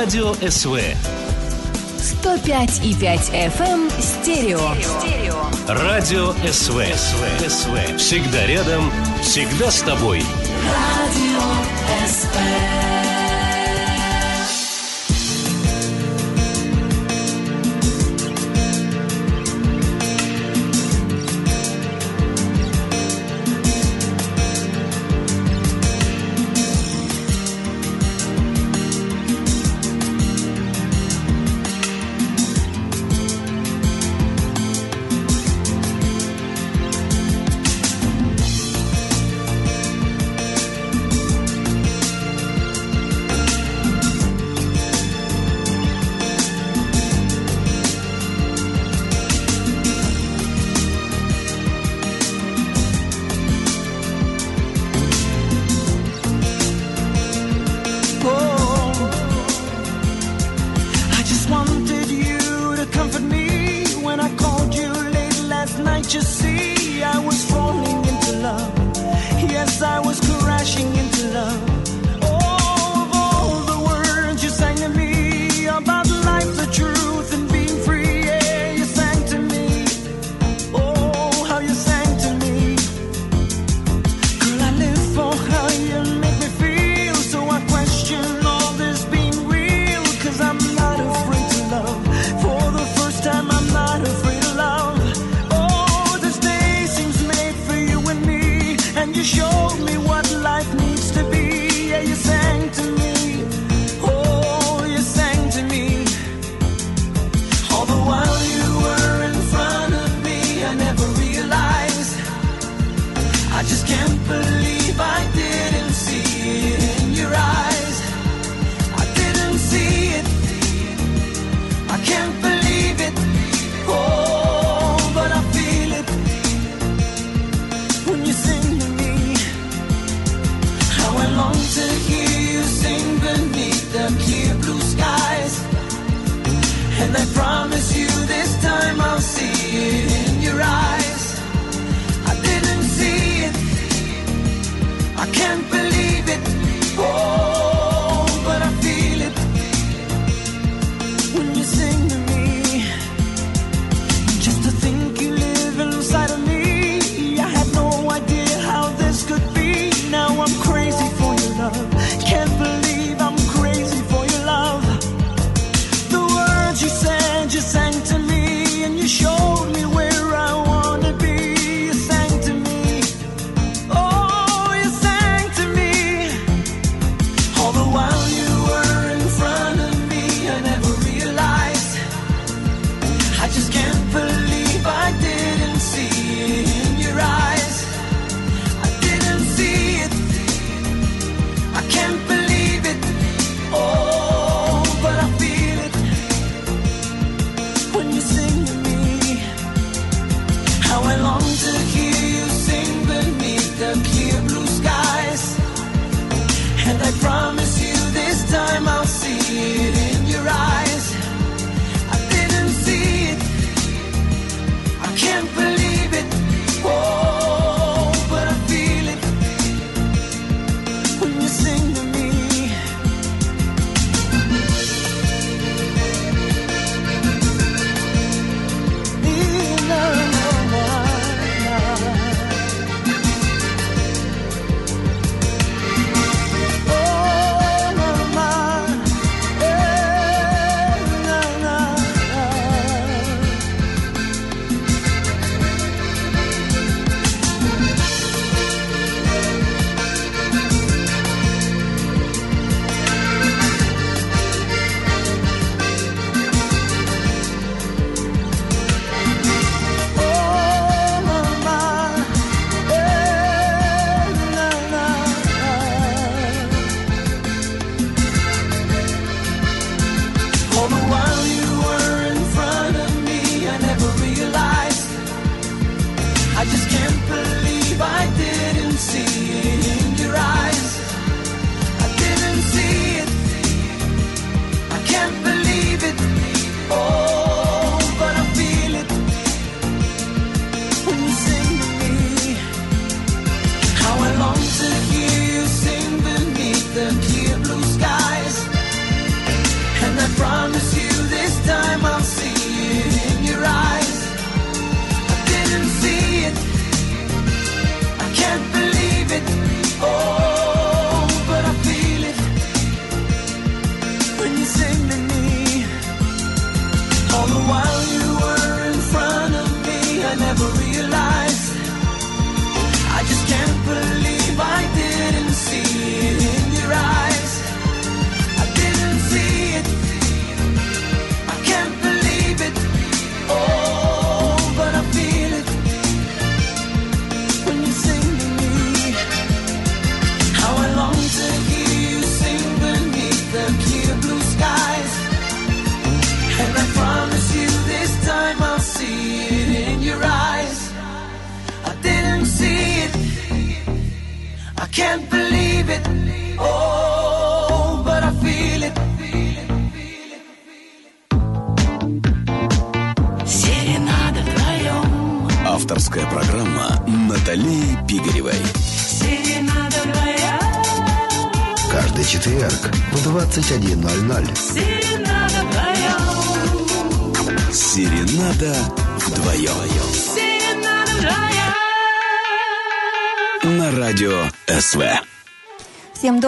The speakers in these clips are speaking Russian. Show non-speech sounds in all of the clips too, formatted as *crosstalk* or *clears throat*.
Радио СВ. 105 и 5 FM стерео. Радио СВ. СВ. СВ. Всегда рядом, всегда с тобой. Радио СВ.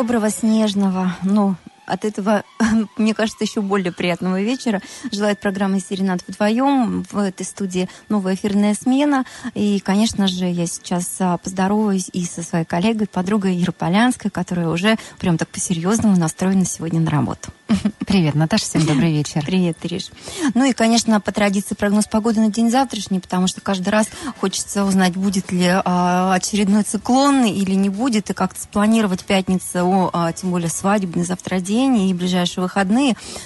Доброго снежного, ну, от этого, мне кажется, еще более приятного вечера. Желает программа «Серенад вдвоем». В этой студии новая эфирная смена. И, конечно же, я сейчас а, поздороваюсь и со своей коллегой, подругой Ира Полянской, которая уже прям так по-серьезному настроена сегодня на работу. Привет, Наташа, всем добрый вечер. Привет, Ириш. Ну и, конечно, по традиции прогноз погоды на день завтрашний, потому что каждый раз хочется узнать, будет ли а, очередной циклон или не будет, и как-то спланировать пятницу, а, тем более свадебный завтра день и ближайшие выходные.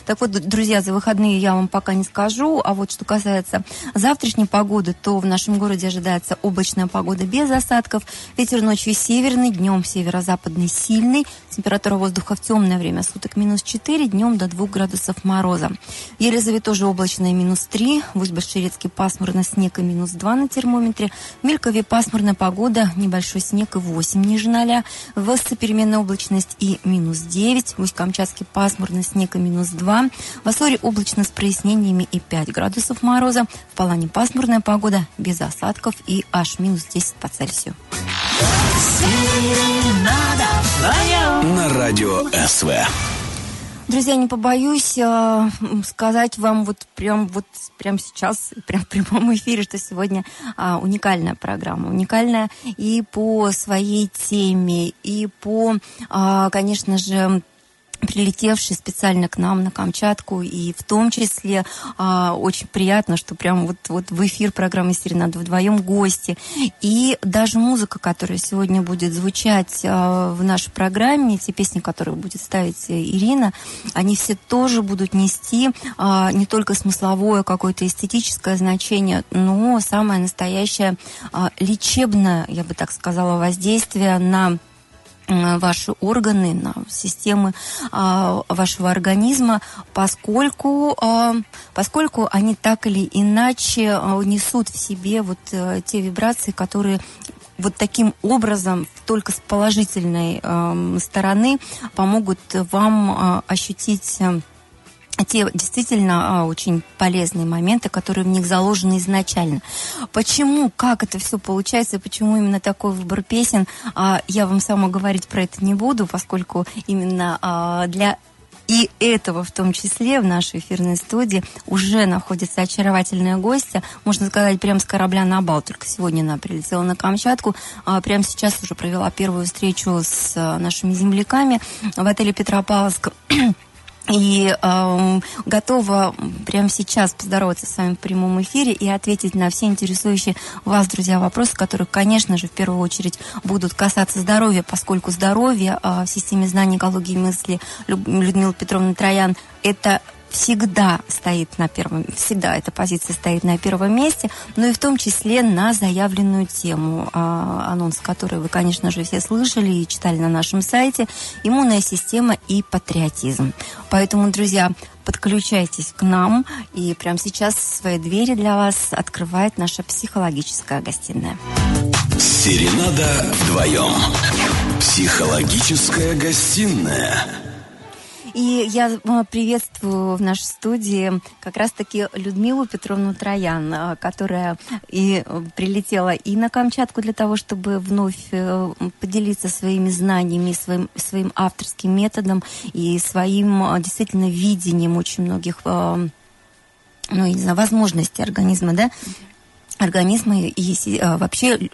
Так вот, друзья, за выходные я вам пока не скажу, а вот что касается завтрашней погоды, то в нашем городе ожидается облачная погода без осадков, ветер ночью северный, днем северо-западный сильный, температура воздуха в темное время суток минус 4, днем до 2 градусов мороза. В Елизаве тоже облачная минус 3, в Усть-Баширецке пасмурно снег и минус 2 на термометре, в Мелькове пасмурная погода, небольшой снег и 8 ниже 0, в переменная облачность и минус 9, в Усть-Камчатске пасмурно снег и минус 2, в Ассоре облачно с прояснениями и 5 градусов мороза, в Палане пасмурная погода без осадков и аж минус 10 по Цельсию. На радио СВ. Друзья, не побоюсь э, сказать вам вот прям вот прям сейчас, прям в прямом эфире, что сегодня а, уникальная программа. Уникальная и по своей теме, и по, а, конечно же, прилетевший специально к нам на Камчатку, и в том числе а, очень приятно, что прям вот, вот в эфир программы «Серенада» вдвоем гости. И даже музыка, которая сегодня будет звучать а, в нашей программе, те песни, которые будет ставить Ирина, они все тоже будут нести а, не только смысловое какое-то эстетическое значение, но самое настоящее а, лечебное, я бы так сказала, воздействие на э, ваши органы, на системы а, вашего организма, поскольку, а, поскольку они так или иначе а, несут в себе вот а, те вибрации, которые вот таким образом только с положительной стороны помогут вам ощутить а, те действительно а, очень полезные моменты, которые в них заложены изначально. Почему, как это все получается, почему именно такой выбор песен, а, я вам сама говорить про это не буду, поскольку именно а, для и этого в том числе в нашей эфирной студии уже находится очаровательная гостья, можно сказать, прямо с корабля на бал. Только сегодня она прилетела на Камчатку. А прямо сейчас уже провела первую встречу с а, нашими земляками в отеле Петропавловск. И э, готова прямо сейчас поздороваться с вами в прямом эфире и ответить на все интересующие вас, друзья, вопросы, которые, конечно же, в первую очередь будут касаться здоровья, поскольку здоровье э, в системе знаний экологии и мысли Людмилы Петровны Троян – это всегда стоит на первом, всегда эта позиция стоит на первом месте, но и в том числе на заявленную тему, а, анонс которой вы, конечно же, все слышали и читали на нашем сайте, иммунная система и патриотизм. Поэтому, друзья, подключайтесь к нам, и прямо сейчас свои двери для вас открывает наша психологическая гостиная. Серенада вдвоем. Психологическая гостиная. И я э, приветствую в нашей студии как раз-таки Людмилу Петровну Троян, э, которая и э, прилетела и на Камчатку для того, чтобы вновь э, поделиться своими знаниями, своим, своим авторским методом и своим э, действительно видением очень многих ну, я не знаю, возможностей организма, да, организма и, а, вообще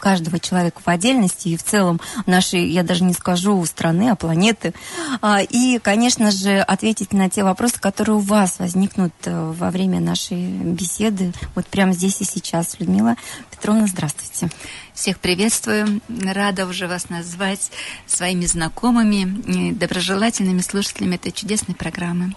каждого человека в отдельности и в целом нашей, я даже не скажу страны, а планеты. А, И, конечно же, ответить на те вопросы, которые у вас возникнут э, во время нашей беседы, вот прямо здесь и сейчас. Людмила Петровна, здравствуйте. Всех приветствую. Рада уже вас назвать своими знакомыми, доброжелательными слушателями этой чудесной программы.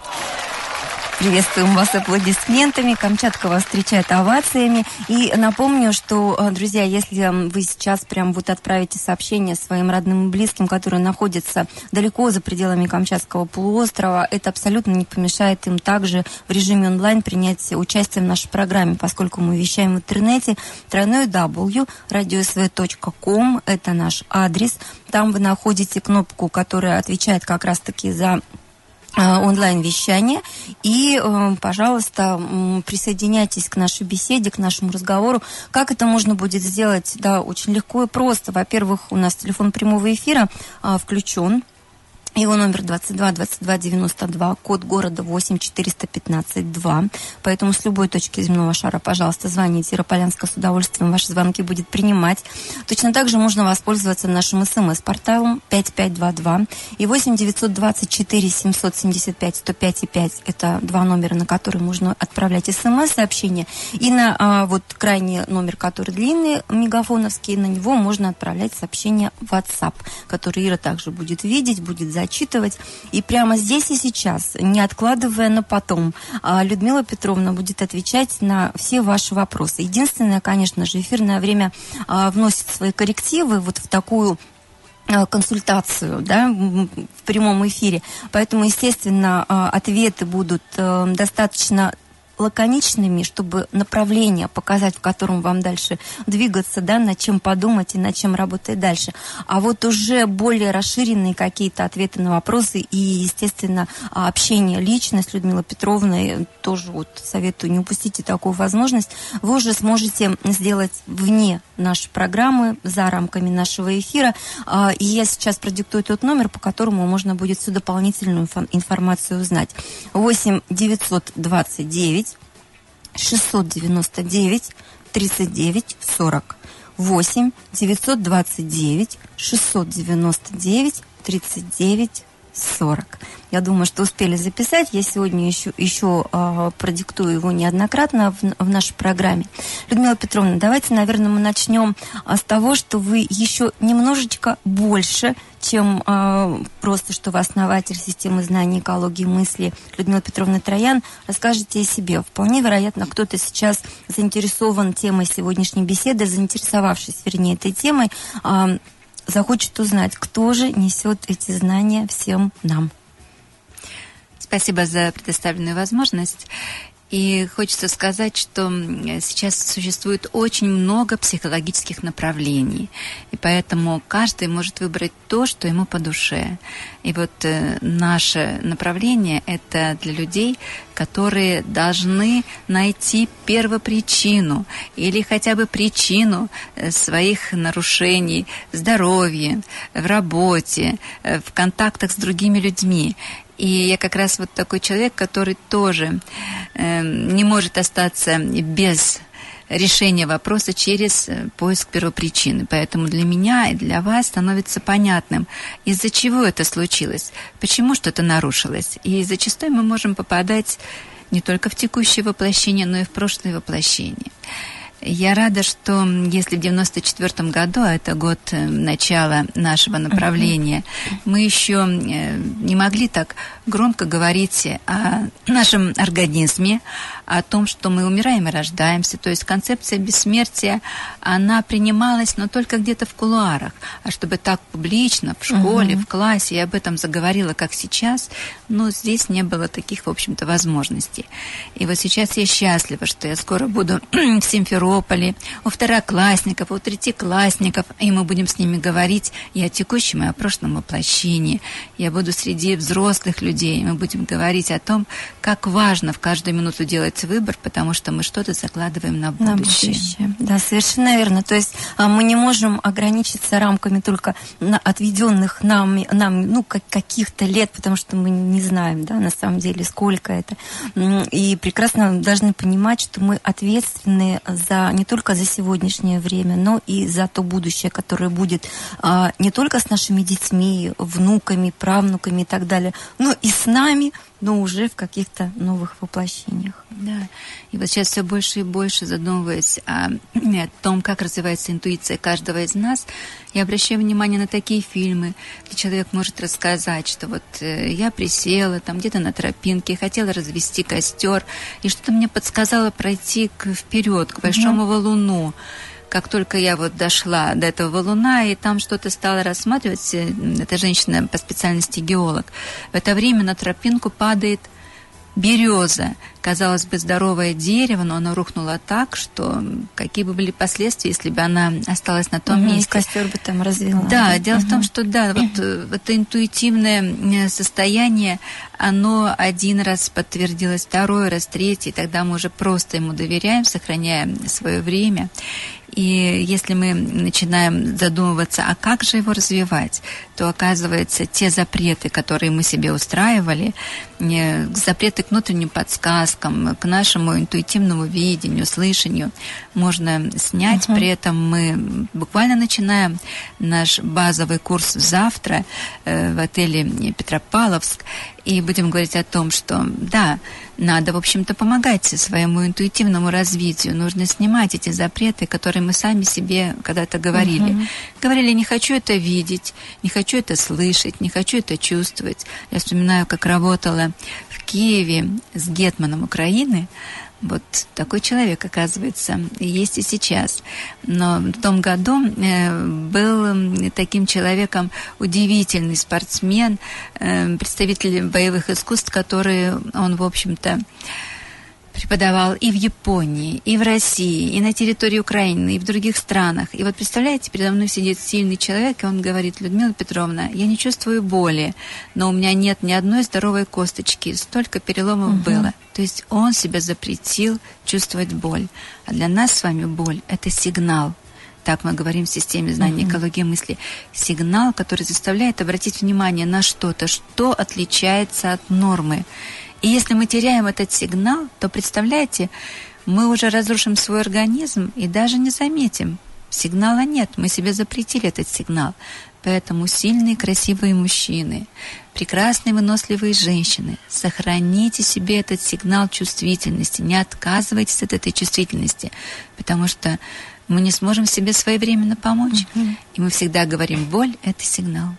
Приветствуем вас аплодисментами. Камчатка вас встречает овациями. И напомню, что, э, друзья, если вы сейчас прям вот отправите сообщение своим родным и близким, которые находятся далеко за пределами Камчатского полуострова, это абсолютно не помешает им также в режиме онлайн принять участие в нашей программе, поскольку мы вещаем в интернете тройной W, radiosv.com, это наш адрес. Там вы находите кнопку, которая отвечает как раз-таки за онлайн-вещание. И, э, пожалуйста, присоединяйтесь к нашей беседе, к нашему разговору. Как это можно будет сделать? Да, очень легко и просто. Во-первых, у нас телефон прямого эфира а, включен. Его номер 22 22 92, код города 8 415 2. Поэтому с любой точки земного шара, пожалуйста, звоните. Ярополянска с удовольствием ваши звонки будет принимать. Точно так же можно воспользоваться нашим смс-порталом 5522 и 8 924 775 105 и 5. Это два номера, на которые можно отправлять смс-сообщения. И на а, вот крайний номер, который длинный, мегафоновский, на него можно отправлять сообщение WhatsApp, который Ира также будет видеть, будет зачитывать. И прямо здесь и сейчас, не откладывая на потом, а, Людмила Петровна будет отвечать на все ваши вопросы. Единственное, конечно же, эфирное время а, вносит свои коррективы вот в такую э, консультацию да, в прямом эфире. Поэтому, естественно, ответы будут э, достаточно лаконичными, чтобы направление показать, в котором вам дальше двигаться, да, над чем подумать и над чем работать дальше. А вот уже более расширенные какие-то ответы на вопросы и, естественно, общение лично с Людмилой Петровной, тоже вот советую, не упустите такую возможность, вы уже сможете сделать вне нашей программы, за рамками нашего эфира. А, И я сейчас продиктую тот номер, по которому можно будет всю дополнительную инфо- информацию узнать. 8 929 699 39 40. 8 929 699 39 40. Я думаю, что успели записать. Я сегодня еще, еще а, продиктую его неоднократно в, в нашей программе. Людмила Петровна, давайте, наверное, мы начнем а, с того, что вы еще немножечко больше, чем а, просто, что вы основатель системы знаний экологии мысли Людмила Петровна Троян, расскажете о себе. Вполне вероятно, кто-то сейчас заинтересован темой сегодняшней беседы, заинтересовавшись, вернее, этой темой, а, захочет узнать, кто же несет эти знания всем нам. Спасибо за предоставленную возможность. И хочется сказать, что сейчас существует очень много психологических направлений. И поэтому каждый может выбрать то, что ему по душе. И вот э, наше направление – это для людей, которые должны найти первопричину или хотя бы причину э, своих нарушений в здоровье, в работе, э, в контактах с другими людьми. И я как раз вот такой человек, который тоже э, не может остаться без решения вопроса через э, поиск первопричины. Поэтому для меня и для вас становится понятным, из-за чего это случилось, почему что-то нарушилось. И зачастую мы можем попадать не только в текущее воплощение, но и в прошлое воплощение. Я рада, что если в 94 году, а это год э, начала нашего направления, мы еще э, не могли так громко говорить о нашем организме, о том, что мы умираем и рождаемся. То есть концепция бессмертия, она принималась, но только где-то в кулуарах. А чтобы так публично, в школе, в классе, я об этом заговорила, как сейчас, ну, здесь не было таких, в общем-то, возможностей. И вот сейчас я счастлива, что я скоро буду *clears throat* в Симферополе, у второклассников, у третьеклассников, и мы будем с ними говорить и о текущем, и о прошлом воплощении. Я буду среди взрослых людей, мы будем говорить о том, как важно в каждую минуту делать выбор, потому что мы что-то закладываем на На будущее. будущее. Да, совершенно верно. То есть а, мы не можем ограничиться рамками только на отведенных нам, нам ну, как, каких-то лет, потому что мы не знаем, да, на самом деле, сколько это. И прекрасно должны понимать, что мы ответственны за не только за сегодняшнее время, но и за то будущее, которое будет а, не только с нашими детьми, внуками, правнуками и так далее, но и с нами, но уже в каких-то новых воплощениях. Да. И вот сейчас все больше и больше задумываясь о, *clears throat* о том, как развивается интуиция каждого из нас, я обращаю внимание на такие фильмы, где человек может рассказать, что вот э, я присела там где-то на тропинке, хотела развести костер, и что-то мне подсказало пройти к, вперед, к большому валуну. Как только я вот дошла до этого валуна, и там что-то стала рассматривать, э, эта женщина по специальности геолог, в это время на тропинку падает береза. Казалось бы, здоровое дерево, но оно рухнуло так, что какие бы были последствия, если бы она осталась на том и месте. Костер бы там развела. Да, дело в том, что да, вот э, это интуитивное э, состояние, оно один раз подтвердилось, второй раз, третий, тогда мы уже просто ему доверяем, сохраняем свое время. И если мы начинаем задумываться, а как же его развивать, то оказывается, те запреты, которые мы себе устраивали, э, запреты к внутренним подсказкам, к нашему интуитивному видению, слышанию, можно снять. При этом мы буквально начинаем наш базовый курс завтра э, в отеле Петропавловск и будем говорить о том, что да, надо, в общем-то, помогать своему интуитивному развитию. Нужно снимать эти запреты, которые мы сами себе когда-то говорили. Говорили, не хочу это видеть, не хочу это слышать, не хочу это чувствовать. Я вспоминаю, как работала в Киеве с Гетманом Украины. Вот такой человек, оказывается, есть и сейчас. Но в том году э, был таким человеком удивительный спортсмен, э, представитель боевых искусств, которые он, в общем-то, преподавал и в Японии, и в России, и на территории Украины, и в других странах. И вот представляете, передо мной сидит сильный человек, и он говорит, Людмила Петровна, я не чувствую боли, но у меня нет ни одной здоровой косточки, столько переломов было. То есть он себя запретил чувствовать боль. А для нас с вами боль – это сигнал. Так мы говорим в системе знаний экологии мысли. Сигнал, который заставляет обратить внимание на что-то, что отличается от нормы. И если мы теряем этот сигнал, то, представляете, мы уже разрушим свой организм и даже не заметим. Сигнала нет, мы себе запретили этот сигнал. Поэтому сильные, красивые мужчины, прекрасные, выносливые женщины, сохраните себе этот сигнал чувствительности, не отказывайтесь от этой чувствительности, потому что мы не сможем себе своевременно помочь. И мы всегда говорим, боль – это сигнал.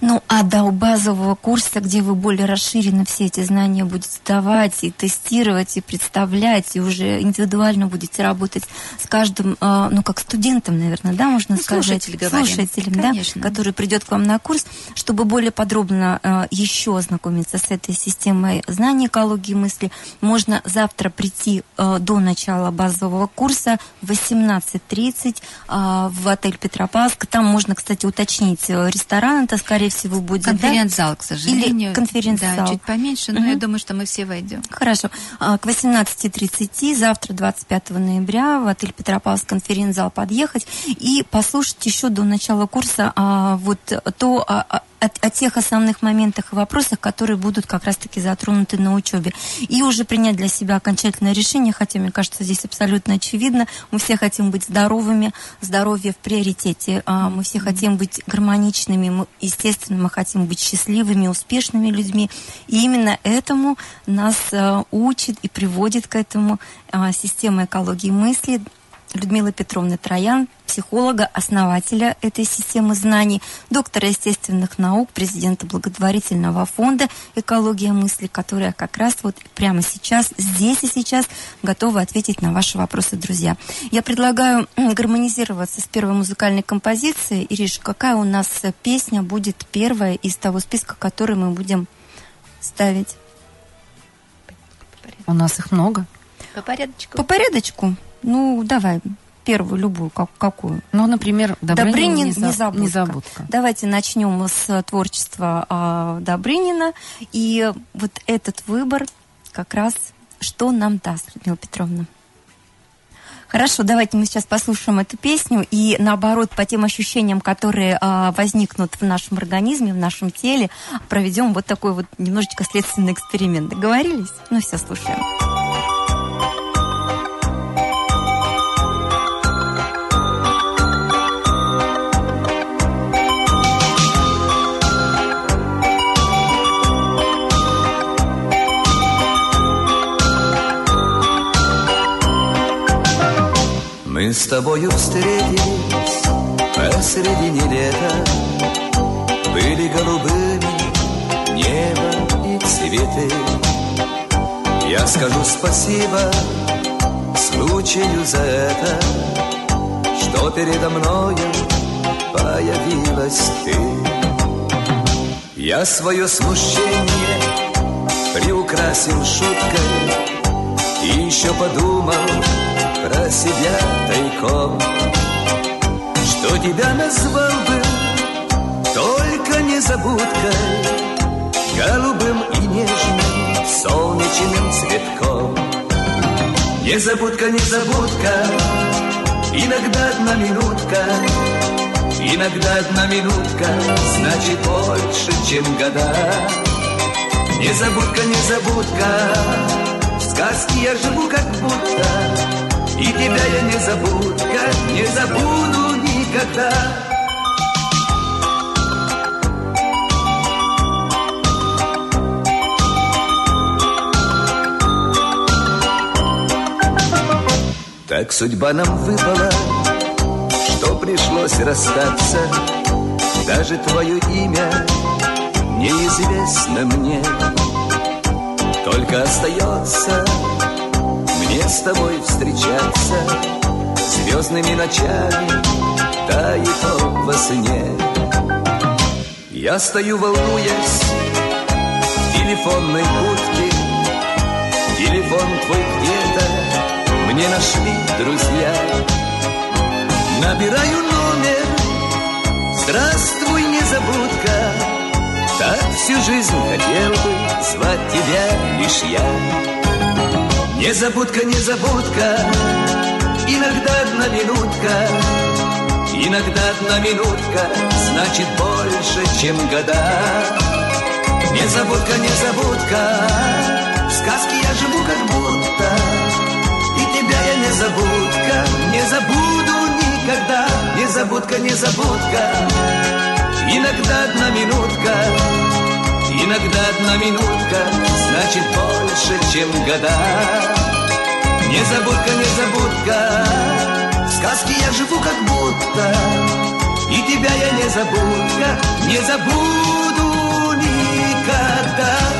Ну, а до базового курса, где вы более расширенно все эти знания будете давать и тестировать, и представлять, и уже индивидуально будете работать с каждым, э, ну, как студентом, наверное, да, можно Ну, сказать? слушатель. Слушателем, да, Конечно. который придет к вам на курс, чтобы более подробно э, еще ознакомиться с этой системой знаний экологии мысли. Можно завтра прийти э, до начала базового курса в 18.30 э, в отель Петропавловск. Там можно, кстати, уточнить ресторан, это, скорее всего, будет. да? Конференц-зал, к сожалению. Или конференц-зал. Да, чуть поменьше, но Мгм. я думаю, что мы все войдем. Хорошо. А, К 18.30 завтра, 25 ноября, в отель Петропавловск конференц-зал подъехать и послушать еще до начала курса а, вот то, а, о, о тех основных моментах и вопросах, которые будут как раз-таки затронуты на учебе. И уже принять для себя окончательное решение, хотя, мне кажется, здесь абсолютно очевидно. Мы все хотим быть здоровыми, здоровье в приоритете. А, Мы все хотим быть гармоничными, мы, естественно, мы хотим быть счастливыми, успешными людьми. И именно этому нас а, учит и приводит к этому а, система экологии мысли Людмила Петровна Троян, психолога, основателя этой системы знаний, доктора естественных наук, президента благотворительного фонда «Экология мысли», которая как раз вот прямо сейчас, здесь и сейчас готова ответить на ваши вопросы, друзья. Я предлагаю гармонизироваться с первой музыкальной композицией. Ириш, какая у нас песня будет первая из того списка, который мы будем ставить? У нас их много. По порядочку. По порядочку? Ну, давай, первую, любую, как, какую? Ну, например, Добрынин, Добрынин незабудка. незабудка. Давайте начнем с творчества а, Добрынина. И вот этот выбор как раз что нам даст, Людмила Петровна? Хорошо, давайте мы сейчас послушаем эту песню и наоборот по тем ощущениям, которые а, возникнут в нашем организме, в нашем теле, проведем вот такой вот немножечко следственный эксперимент. Договорились? Ну все, слушаем. Мы с тобою встретились посредине лета Были голубыми небо и цветы. Я скажу спасибо случаю за это Что передо мною появилась ты. Я свое смущение приукрасил шуткой и еще подумал про себя тайком. Что тебя назвал бы только незабудкой Голубым и нежным солнечным цветком. Незабудка, незабудка Иногда одна минутка Иногда одна минутка Значит больше, чем года. Незабудка, незабудка В сказке я живу как будто И тебя я не забудка Не забуду никогда. Так судьба нам выпала Что пришлось расстаться. Даже твое имя Неизвестно мне. Только остается Мне с тобой встречаться? Звездными ночами то во сне. Я стою волнуясь В телефонной будке. Телефон твой где-то Мне нашли друзья. Набираю номер. Здравствуй, незабудка. Так всю жизнь хотел бы Звать тебя лишь я Незабудка, незабудка Иногда одна минутка Иногда одна минутка Значит больше, чем года. Незабудка, незабудка В сказке я живу как будто И тебя я незабудка Не забуду никогда. Незабудка, незабудка Иногда одна минутка Иногда одна минутка Значит больше, чем года. Незабудка, незабудка В сказке я живу как будто. И тебя я не забудка Не забуду никогда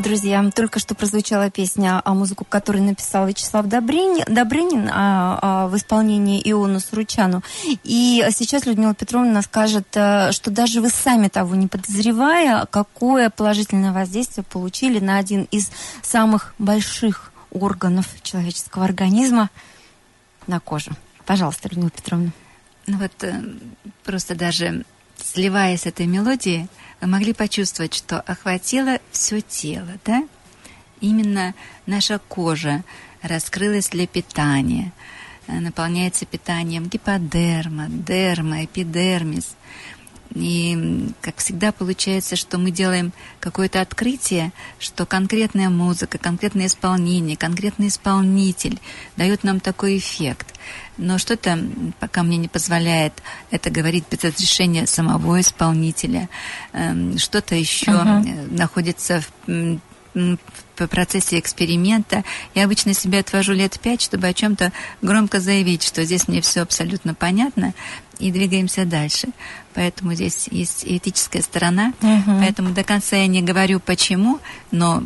Друзья. Только что прозвучала песня, а музыку, которую написал Вячеслав Добрынин, Добрынин а, а, в исполнении Иону Суручану. И сейчас Людмила Петровна скажет, э, что даже вы сами того не подозревая, какое положительное воздействие получили на один из самых больших органов человеческого организма на кожу. Пожалуйста, Людмила Петровна. Ну вот э, просто даже сливаясь с этой мелодией, вы могли почувствовать, что охватило все тело, да? Именно наша кожа раскрылась для питания. э, наполняется питанием гиподерма, дерма, эпидермис. И, как всегда, получается, что мы делаем какое-то открытие, что конкретная музыка, конкретное исполнение, конкретный исполнитель дает нам такой эффект. Но что-то пока мне не позволяет это говорить без разрешения самого исполнителя. Эм, что-то еще uh-huh. находится в в процессе эксперимента. Я обычно себе отвожу лет пять, чтобы о чем-то громко заявить, что здесь мне все абсолютно понятно, и двигаемся дальше. Поэтому здесь есть этическая сторона. Угу. Поэтому до конца я не говорю почему, но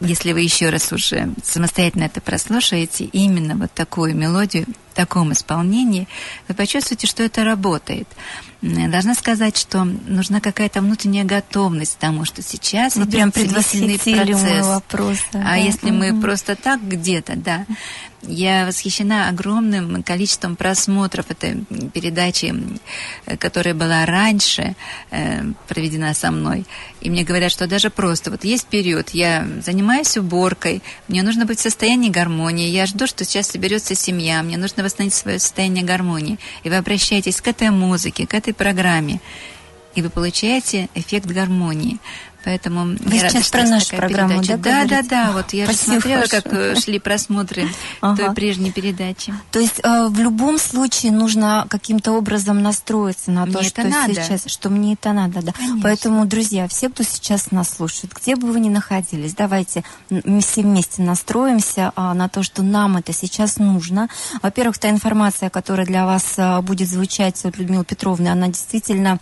если вы еще раз уже самостоятельно это прослушаете, именно вот такую мелодию таком исполнении, вы почувствуете, что это работает. Должна сказать, что нужна какая-то внутренняя готовность к тому, что сейчас Вы идет прям процесс. Вопрос, а да? если mm-hmm. мы просто так где-то, да, я восхищена огромным количеством просмотров этой передачи, которая была раньше э, проведена со мной. И мне говорят, что даже просто вот есть период, я занимаюсь уборкой, мне нужно быть в состоянии гармонии, я жду, что сейчас соберется семья, мне нужно восстановить свое состояние гармонии. И вы обращаетесь к этой музыке, к этой программе, и вы получаете эффект гармонии. Поэтому Вы сейчас рада, про нашу программу, передача. да? Да, да, да. Вот я Спасибо же смотрела, хорошо. как э, шли просмотры ага. той прежней передачи. То есть э, в любом случае нужно каким-то образом настроиться на мне то, что надо. сейчас, что мне это надо, да. Конечно. Поэтому, друзья, все, кто сейчас нас слушает, где бы вы ни находились, давайте все вместе настроимся а, на то, что нам это сейчас нужно. Во-первых, та информация, которая для вас а, будет звучать от Людмилы Петровны, она действительно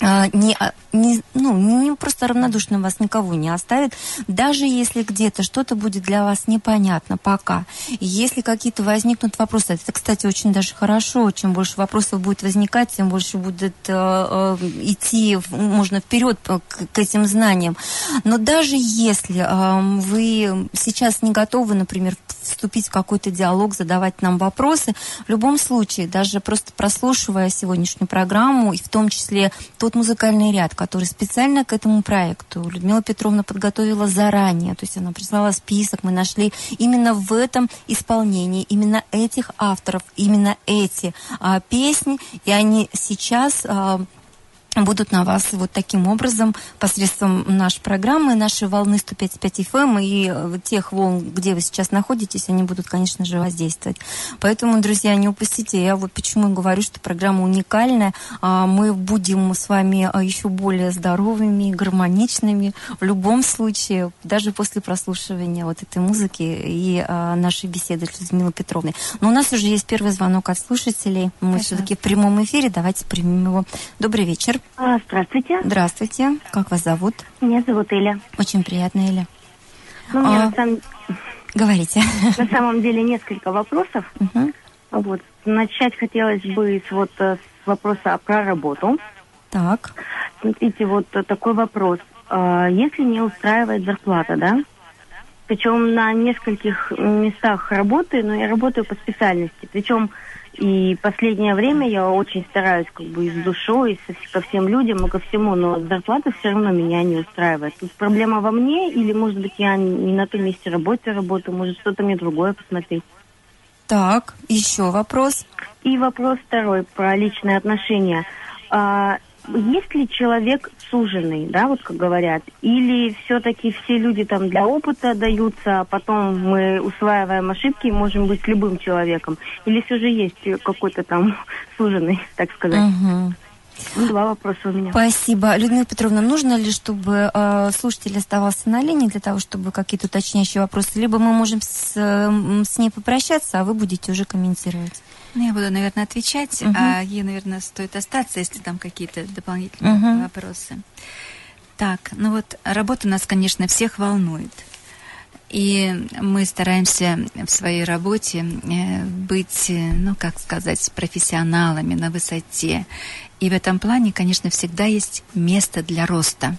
не, а, не, ну, не просто равнодушно вас никого не оставит, даже если где-то что-то будет для вас непонятно пока. Если какие-то возникнут вопросы, это, кстати, очень даже хорошо, чем больше вопросов будет возникать, тем больше будет э, э, идти, можно вперед к, к этим знаниям. Но даже если э, вы сейчас не готовы, например, вступить в какой-то диалог, задавать нам вопросы, в любом случае, даже просто прослушивая сегодняшнюю программу, и в том числе то, тот музыкальный ряд, который специально к этому проекту Людмила Петровна подготовила заранее. То есть она прислала список, мы нашли именно в этом исполнении, именно этих авторов, именно эти а, песни, и они сейчас а, будут на вас вот таким образом посредством нашей программы, нашей волны 105.5 FM эм и э, тех волн, где вы сейчас находитесь, они будут, конечно же, воздействовать. Поэтому, друзья, не упустите. Я вот почему говорю, что программа уникальная. А, мы будем с вами а, еще более здоровыми, гармоничными в любом случае, даже после прослушивания вот этой музыки и а, нашей беседы с Людмилой Петровной. Но у нас уже есть первый звонок от слушателей. Мы все-таки в прямом эфире. Давайте примем его. Добрый вечер. А, здравствуйте. Здравствуйте. Как вас зовут? Меня зовут Эля. Очень приятно, Эля. Ну, а... на самом... Говорите. На самом деле несколько вопросов. Угу. Вот. Начать хотелось бы с, вот, с вопроса про работу. Так. Смотрите, вот такой вопрос. А, если не устраивает зарплата, да? Причем на нескольких местах работы, но я работаю по специальности. Причем и последнее время я очень стараюсь как бы и с душой, и ко всем людям, и ко всему, но зарплата все равно меня не устраивает. Тут проблема во мне, или, может быть, я не на том месте работы работаю, может, что-то мне другое посмотреть. Так, еще вопрос. И вопрос второй про личные отношения. А, есть ли человек суженный, да, вот как говорят, или все-таки все люди там для опыта даются, а потом мы усваиваем ошибки и можем быть любым человеком, или все же есть какой-то там *laughs* суженный, так сказать. Угу. Два вопроса у меня. Спасибо. Людмила Петровна, нужно ли, чтобы э, слушатель оставался на линии для того, чтобы какие-то уточняющие вопросы, либо мы можем с, э, с ней попрощаться, а вы будете уже комментировать? Ну, я буду, наверное, отвечать, uh-huh. а ей, наверное, стоит остаться, если там какие-то дополнительные uh-huh. вопросы. Так, ну вот работа нас, конечно, всех волнует. И мы стараемся в своей работе э, быть, э, ну, как сказать, профессионалами на высоте. И в этом плане, конечно, всегда есть место для роста.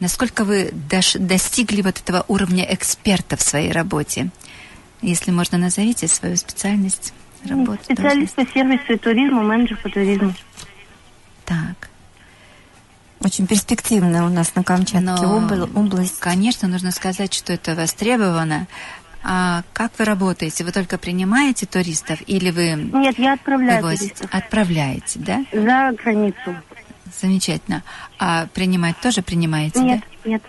Насколько вы достигли вот этого уровня эксперта в своей работе? Если можно, назовите свою специальность работы? Специалист по сервису и туризму, менеджер по туризму. Так. Очень перспективная у нас на Камчатке Но, область. Конечно, нужно сказать, что это востребовано. А как вы работаете? Вы только принимаете туристов или вы Нет, я отправляю вывозите? туристов Отправляете, да? за границу. Замечательно. А принимать тоже принимаете, Нет, да? нет.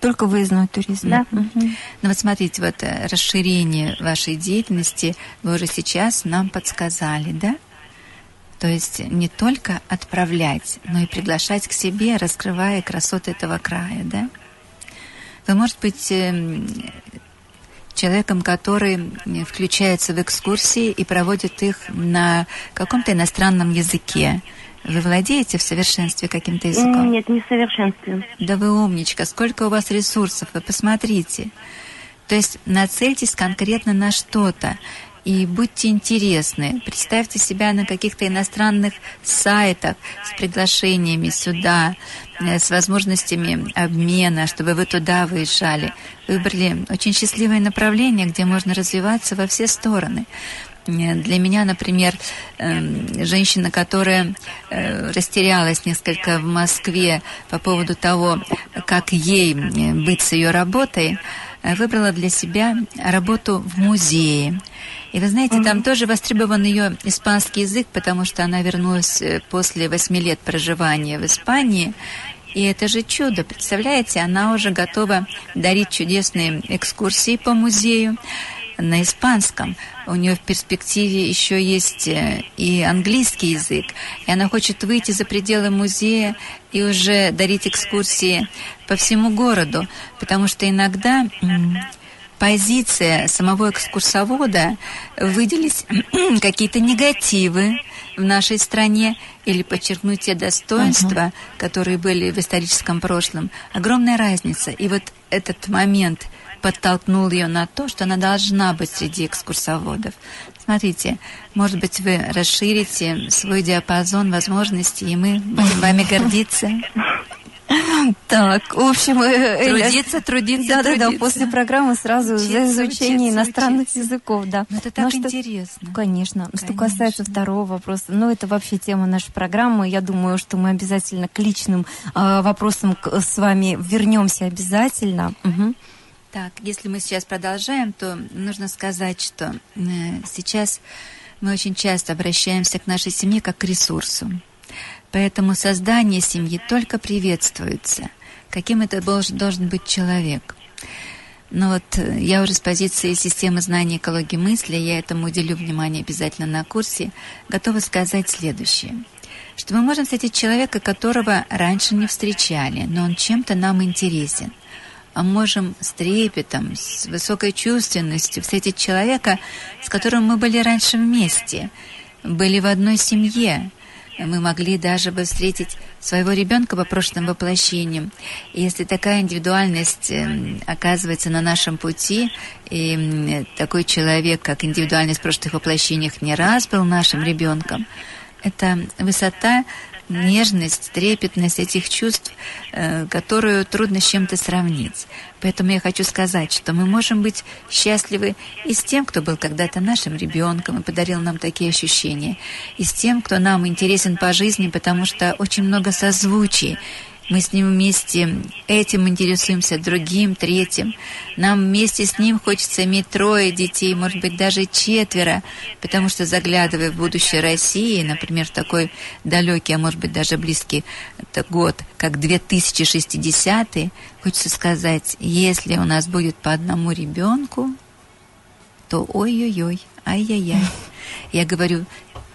Только выездной туризм. Да. Мгм. Ну вот смотрите, вот э, расширение вашей деятельности вы уже сейчас нам подсказали, да? То есть не только отправлять, но и приглашать к себе, раскрывая красоты этого края, да? Вы, может быть, эм, человеком, который м, включается в экскурсии и проводит их на каком-то иностранном языке. Вы владеете в совершенстве каким-то языком? Нет, не в совершенстве. Да вы умничка, сколько у вас ресурсов, вы посмотрите. То есть нацельтесь конкретно на что-то и будьте интересны. Представьте себя на каких-то иностранных сайтах с приглашениями сюда, э, с возможностями обмена, чтобы вы туда выезжали. Выбрали очень счастливое направление, где можно развиваться во все стороны. Э, Для меня, например, эм, женщина, которая э, растерялась несколько в Москве по поводу того, как ей э, быть с ее работой, выбрала для себя работу в музее. И вы знаете, там тоже востребован ее испанский язык, потому что она вернулась после восьми лет проживания в Испании. И это же чудо, представляете, она уже готова дарить чудесные экскурсии по музею на испанском. У нее в перспективе еще есть э, и английский язык. И она хочет выйти за пределы музея и уже дарить экскурсии по всему городу. Потому что иногда позиция самого экскурсовода выделить *clears throat* какие-то негативы в нашей стране или подчеркнуть те достоинства, которые были в историческом прошлом. Огромная разница. И вот этот момент подтолкнул ее на то, что она должна быть среди экскурсоводов. Смотрите, может быть, вы расширите свой диапазон возможностей, и мы будем вами гордиться. Так, в общем, э, Эля, Трудиться, трудиться, да, да, да, после программы сразу за Учиться, изучение учиться, иностранных учиться. языков, да. Ну, это так что- интересно. Конечно. Что Конечно. касается второго вопроса, ну, это вообще тема нашей программы. Я думаю, что мы обязательно к личным э, вопросам с вами вернемся обязательно. Мгм. Так, если мы сейчас продолжаем, то нужно сказать, что э, сейчас мы очень часто обращаемся к нашей семье как к ресурсу. Поэтому создание семьи только приветствуется. Каким это долж- должен быть человек? Но вот э, я уже с позиции системы знаний экологии мысли, я этому уделю внимание обязательно на курсе, готова сказать следующее. Что мы можем встретить человека, которого раньше не встречали, но он чем-то нам интересен. А можем с трепетом, с высокой чувственностью встретить человека, с которым мы были раньше вместе, были в одной семье, мы могли даже бы встретить своего ребенка по прошлым воплощениям. Если такая индивидуальность э, оказывается на нашем пути, и такой человек, как индивидуальность в прошлых воплощениях, не раз был нашим ребенком, это высота, нежность, трепетность этих чувств, э, которую трудно с чем-то сравнить. Поэтому я хочу сказать, что мы можем быть счастливы и с тем, кто был когда-то нашим ребенком и подарил нам такие ощущения, и с тем, кто нам интересен по жизни, потому что очень много созвучий. Мы с ним вместе этим интересуемся, другим, третьим. Нам вместе с ним хочется иметь трое детей, может быть, даже четверо, потому что, заглядывая в будущее России, например, в такой далекий, а может быть, даже близкий год, как 2060, хочется сказать, если у нас будет по одному ребенку, то ой-ой-ой, ай-яй-яй. Я говорю,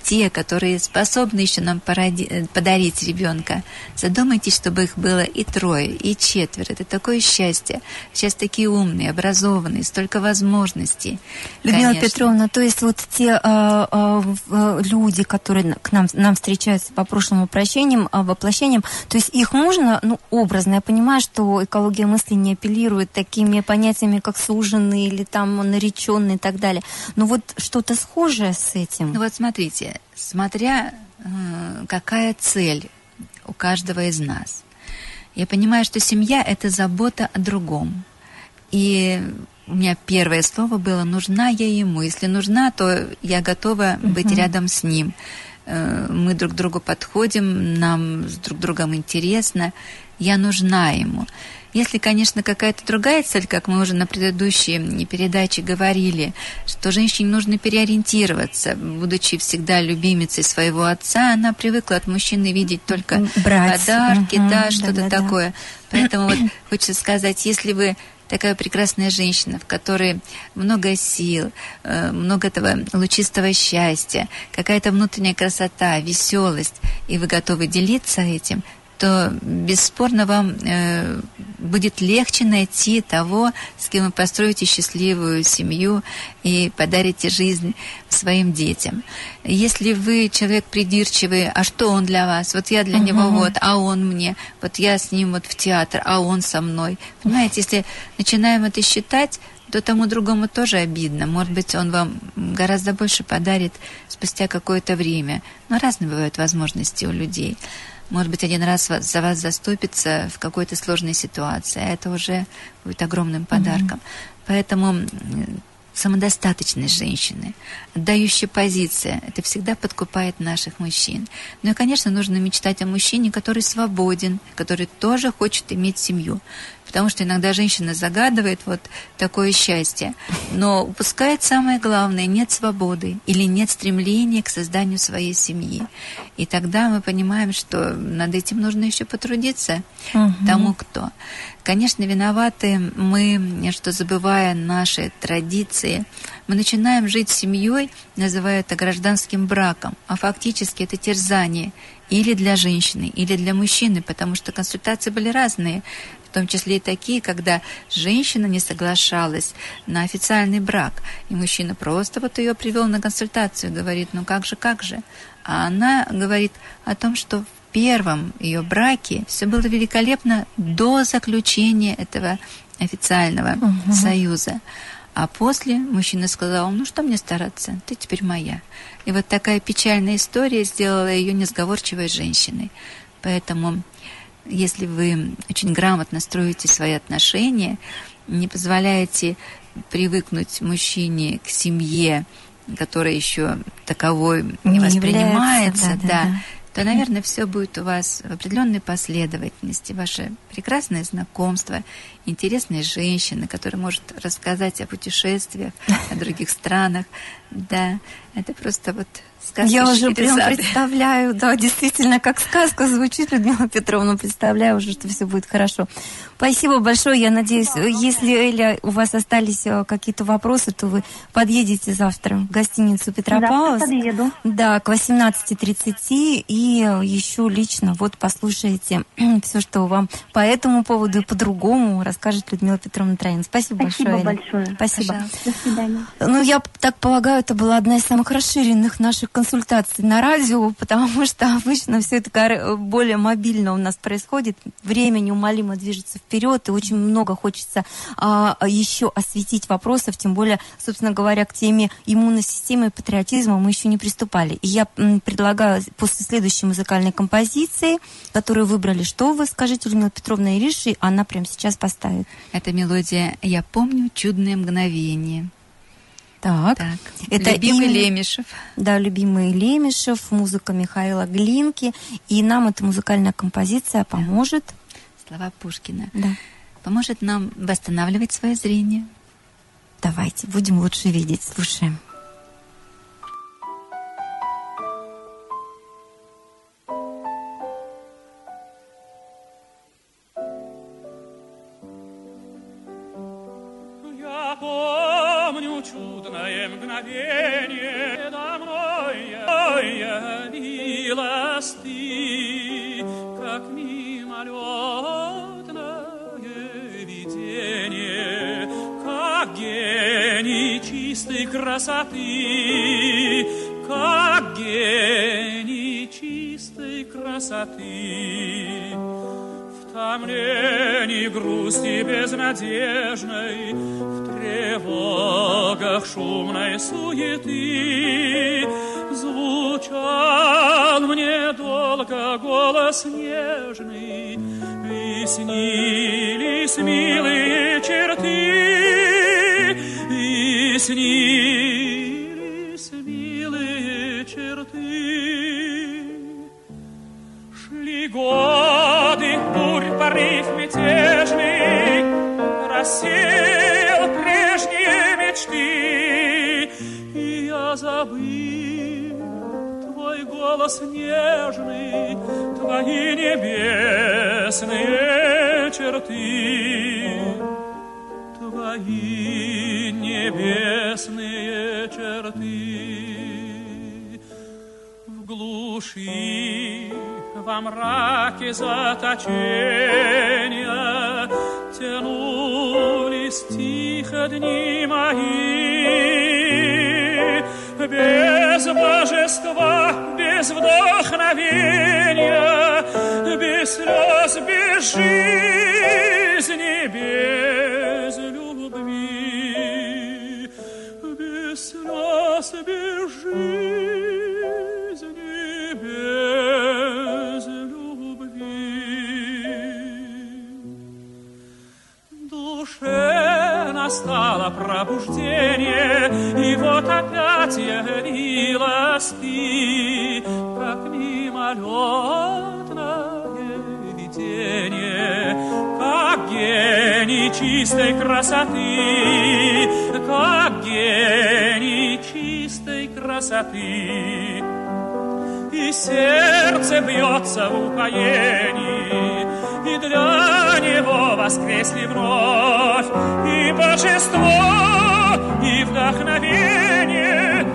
те, которые способны еще нам породи- э, подарить ребенка, задумайтесь, чтобы их было и трое, и четверо. Это такое счастье. Сейчас такие умные, образованные, столько возможностей. Людмила Конечно. Петровна, то есть вот те э, э, люди, которые к нам, нам встречаются по прошлым воплощениям, э, воплощениям, то есть их можно, ну, образно, я понимаю, что экология мысли не апеллирует такими понятиями, как суженный или там нареченный и так далее, но вот что-то схожее с этим. Ну вот смотрите, смотря э, какая цель у каждого из нас. Я понимаю, что семья – это забота о другом. И у меня первое слово было «нужна я ему». Если нужна, то я готова быть рядом с ним. Э, Мы друг к другу подходим, нам с друг другом интересно. Я нужна ему. Если, конечно, какая-то другая цель, как мы уже на предыдущей передаче говорили, что женщине нужно переориентироваться, будучи всегда любимицей своего отца, она привыкла от мужчины видеть только Брать. подарки, угу, да, что-то да, да, такое. Да. Поэтому вот *clears throat* хочется сказать, если вы такая прекрасная женщина, в которой много сил, э, много этого лучистого счастья, какая-то внутренняя красота, веселость, и вы готовы делиться этим, то бесспорно вам э, будет легче найти того, с кем вы построите счастливую семью и подарите жизнь своим детям. Если вы человек придирчивый, а что он для вас? Вот я для uh-huh. него вот, а он мне, вот я с ним вот в театр, а он со мной. Понимаете, если начинаем это считать, то тому другому тоже обидно. Может быть, он вам гораздо больше подарит спустя какое-то время. Но разные бывают возможности у людей может быть, один раз за вас заступится в какой-то сложной ситуации, а это уже будет огромным подарком. Mm-hmm. Поэтому самодостаточность женщины, отдающая позиция, это всегда подкупает наших мужчин. Ну и, конечно, нужно мечтать о мужчине, который свободен, который тоже хочет иметь семью. Потому что иногда женщина загадывает вот такое счастье, но упускает самое главное, нет свободы или нет стремления к созданию своей семьи. И тогда мы понимаем, что над этим нужно еще потрудиться угу. тому, кто. Конечно, виноваты мы, что забывая наши традиции, мы начинаем жить семьей, называя это гражданским браком, а фактически это терзание или для женщины, или для мужчины, потому что консультации были разные, том числе и такие, когда женщина не соглашалась на официальный брак, и мужчина просто вот ее привел на консультацию, говорит, ну как же, как же. А она говорит о том, что первом ее браке все было великолепно до заключения этого официального угу. союза. А после мужчина сказал, ну что мне стараться, ты теперь моя. И вот такая печальная история сделала ее несговорчивой женщиной. Поэтому, если вы очень грамотно строите свои отношения, не позволяете привыкнуть мужчине к семье, которая еще таковой не, не воспринимается, да, да, да, то, наверное, все будет у вас в определенной последовательности. Ваше прекрасное знакомство, интересные женщины, которая может рассказать о путешествиях, о *laughs* других странах. Да, это просто вот сказка. Я уже прям представляю, да, действительно, как сказка звучит, Людмила Петровна, представляю уже, что все будет хорошо. Спасибо большое. Я надеюсь, если, Эля, у вас остались э, какие-то вопросы, то вы подъедете завтра в гостиницу Петропавловск. Да, подъеду. Да, к 18.30. И еще лично вот послушайте *clears throat* все, что вам по этому поводу и по-другому расскажет Людмила Петровна Троин. Спасибо, Спасибо большое, большое. Спасибо. Пожалуйста. До свидания. Ну, я так полагаю, это была одна из самых расширенных наших консультаций на радио, *laughs* потому что обычно все это более мобильно у нас происходит. Время неумолимо движется вперед, и очень много хочется а, еще осветить вопросов, тем более, собственно говоря, к теме иммунной системы и патриотизма мы еще не приступали. И я предлагаю после следующей музыкальной композиции, которую выбрали, что вы скажите, Людмила Петровна Ириши, она прямо сейчас поставит. Это мелодия «Я помню чудное мгновение». Так. так. Это любимый именно, Лемешев. Да, любимый Лемешев, музыка Михаила Глинки. И нам эта музыкальная композиция поможет слова Пушкина. Да. Поможет нам восстанавливать свое зрение. Давайте, будем лучше видеть. Слушаем. Чудное мгновение, я явилась ты, как мимолетное видение, как гений чистой красоты, как гений чистой красоты. В томлении грусти безнадежной, в тревогах шумной суеты звучал мне долго голос нежный, и снились милые черты, и снились милые черты. Шли годы, бурь порыв мятежный, забыть твой голос нежный, твои небесные черты, твои небесные черты. В глуши, во мраке заточения тянулись тихо дни мои, без божества, без вдохновения, без слез, без жизни, без любви, без слез, без жизни, настало пробуждение, и вот опять явилась ты, как мимолетное видение, как гений чистой красоты, как гений чистой красоты. И сердце бьется в упоении, и для него воскресли вновь. И божество, и вдохновение,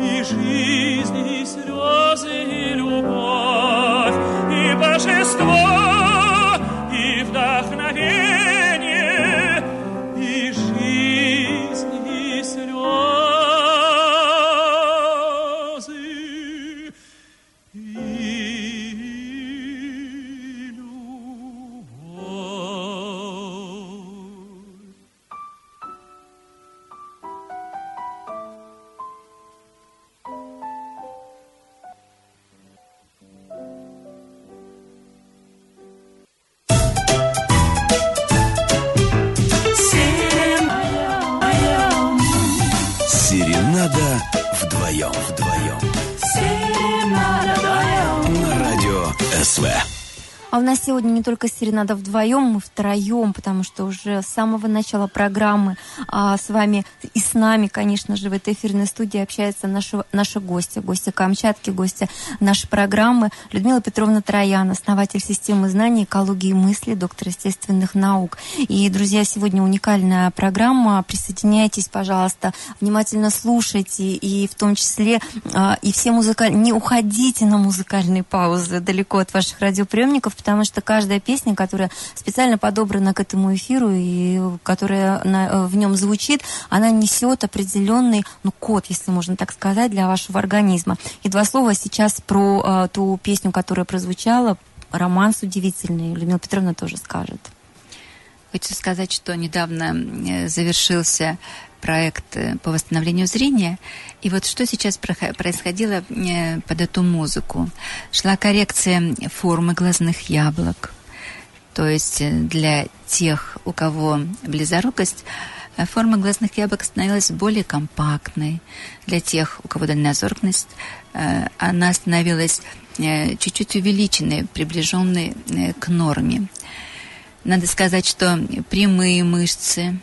и жизнь, и слезы, и любовь, и божество, сегодня не только серенада вдвоем, мы втроем, потому что уже с самого начала программы а, с вами и с нами, конечно же, в этой эфирной студии общается наша, наша гостья, гостья Камчатки, гостья нашей программы Людмила Петровна Троян, основатель системы знаний, экологии и мысли, доктор естественных наук. И, друзья, сегодня уникальная программа. Присоединяйтесь, пожалуйста, внимательно слушайте, и в том числе а, и все музыкальные... Не уходите на музыкальные паузы далеко от ваших радиоприемников, потому что каждая песня, которая специально подобрана к этому эфиру и которая на- в нем звучит, она несет определенный ну, код, если можно так сказать, для вашего организма. И два слова сейчас про а, ту песню, которая прозвучала, романс удивительный. Людмила Петровна тоже скажет. Хочется сказать, что недавно э, завершился проект по восстановлению зрения. И вот что сейчас происходило э, под эту музыку? Шла коррекция формы глазных яблок. То есть э, для тех, у кого близорукость, э, форма глазных яблок становилась более компактной. Для тех, у кого дальнозоркость, она становилась чуть-чуть увеличенной, приближенной к норме. Надо сказать, что прямые мышцы,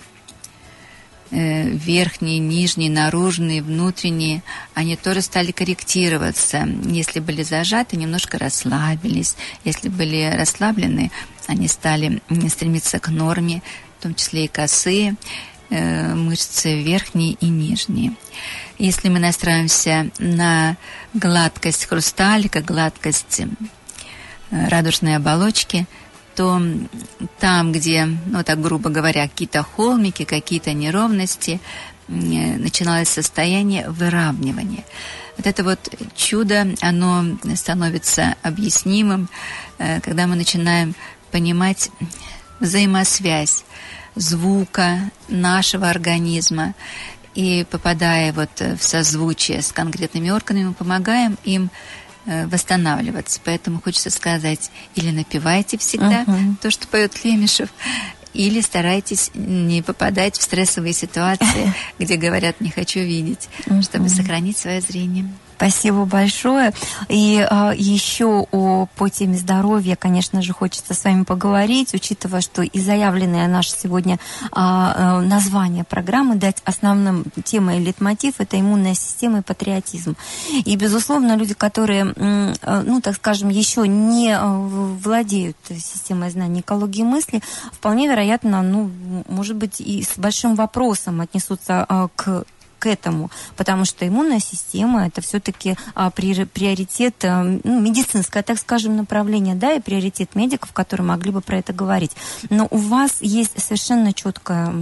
верхние, нижние, наружные, внутренние, они тоже стали корректироваться. Если были зажаты, немножко расслабились. Если были расслаблены, они стали стремиться к норме, в том числе и косые э, мышцы верхние и нижние. Если мы настраиваемся на гладкость хрусталика, гладкость э, радужной оболочки, то м, там, где, ну так грубо говоря, какие-то холмики, какие-то неровности, э, начиналось состояние выравнивания. Вот это вот чудо, оно становится объяснимым, э, когда мы начинаем понимать взаимосвязь звука нашего организма и попадая вот в созвучие с конкретными органами, мы помогаем им восстанавливаться. Поэтому хочется сказать, или напевайте всегда Мгм. то, что поет Лемешев, или старайтесь не попадать в стрессовые ситуации, *laughs* где говорят «не хочу видеть», чтобы сохранить свое зрение. Спасибо большое. И а, еще о, по теме здоровья, конечно же, хочется с вами поговорить, учитывая, что и заявленное наше сегодня а, название программы дать основным темой литмотив это иммунная система и патриотизм. И, безусловно, люди, которые, а, ну, так скажем, еще не владеют системой знаний экологии мысли, вполне вероятно, ну, может быть, и с большим вопросом отнесутся к к этому, потому что иммунная система это все-таки а, приоритет, а, ну, медицинское, так скажем, направление, да, и приоритет медиков, которые могли бы про это говорить. Но у вас есть совершенно четкая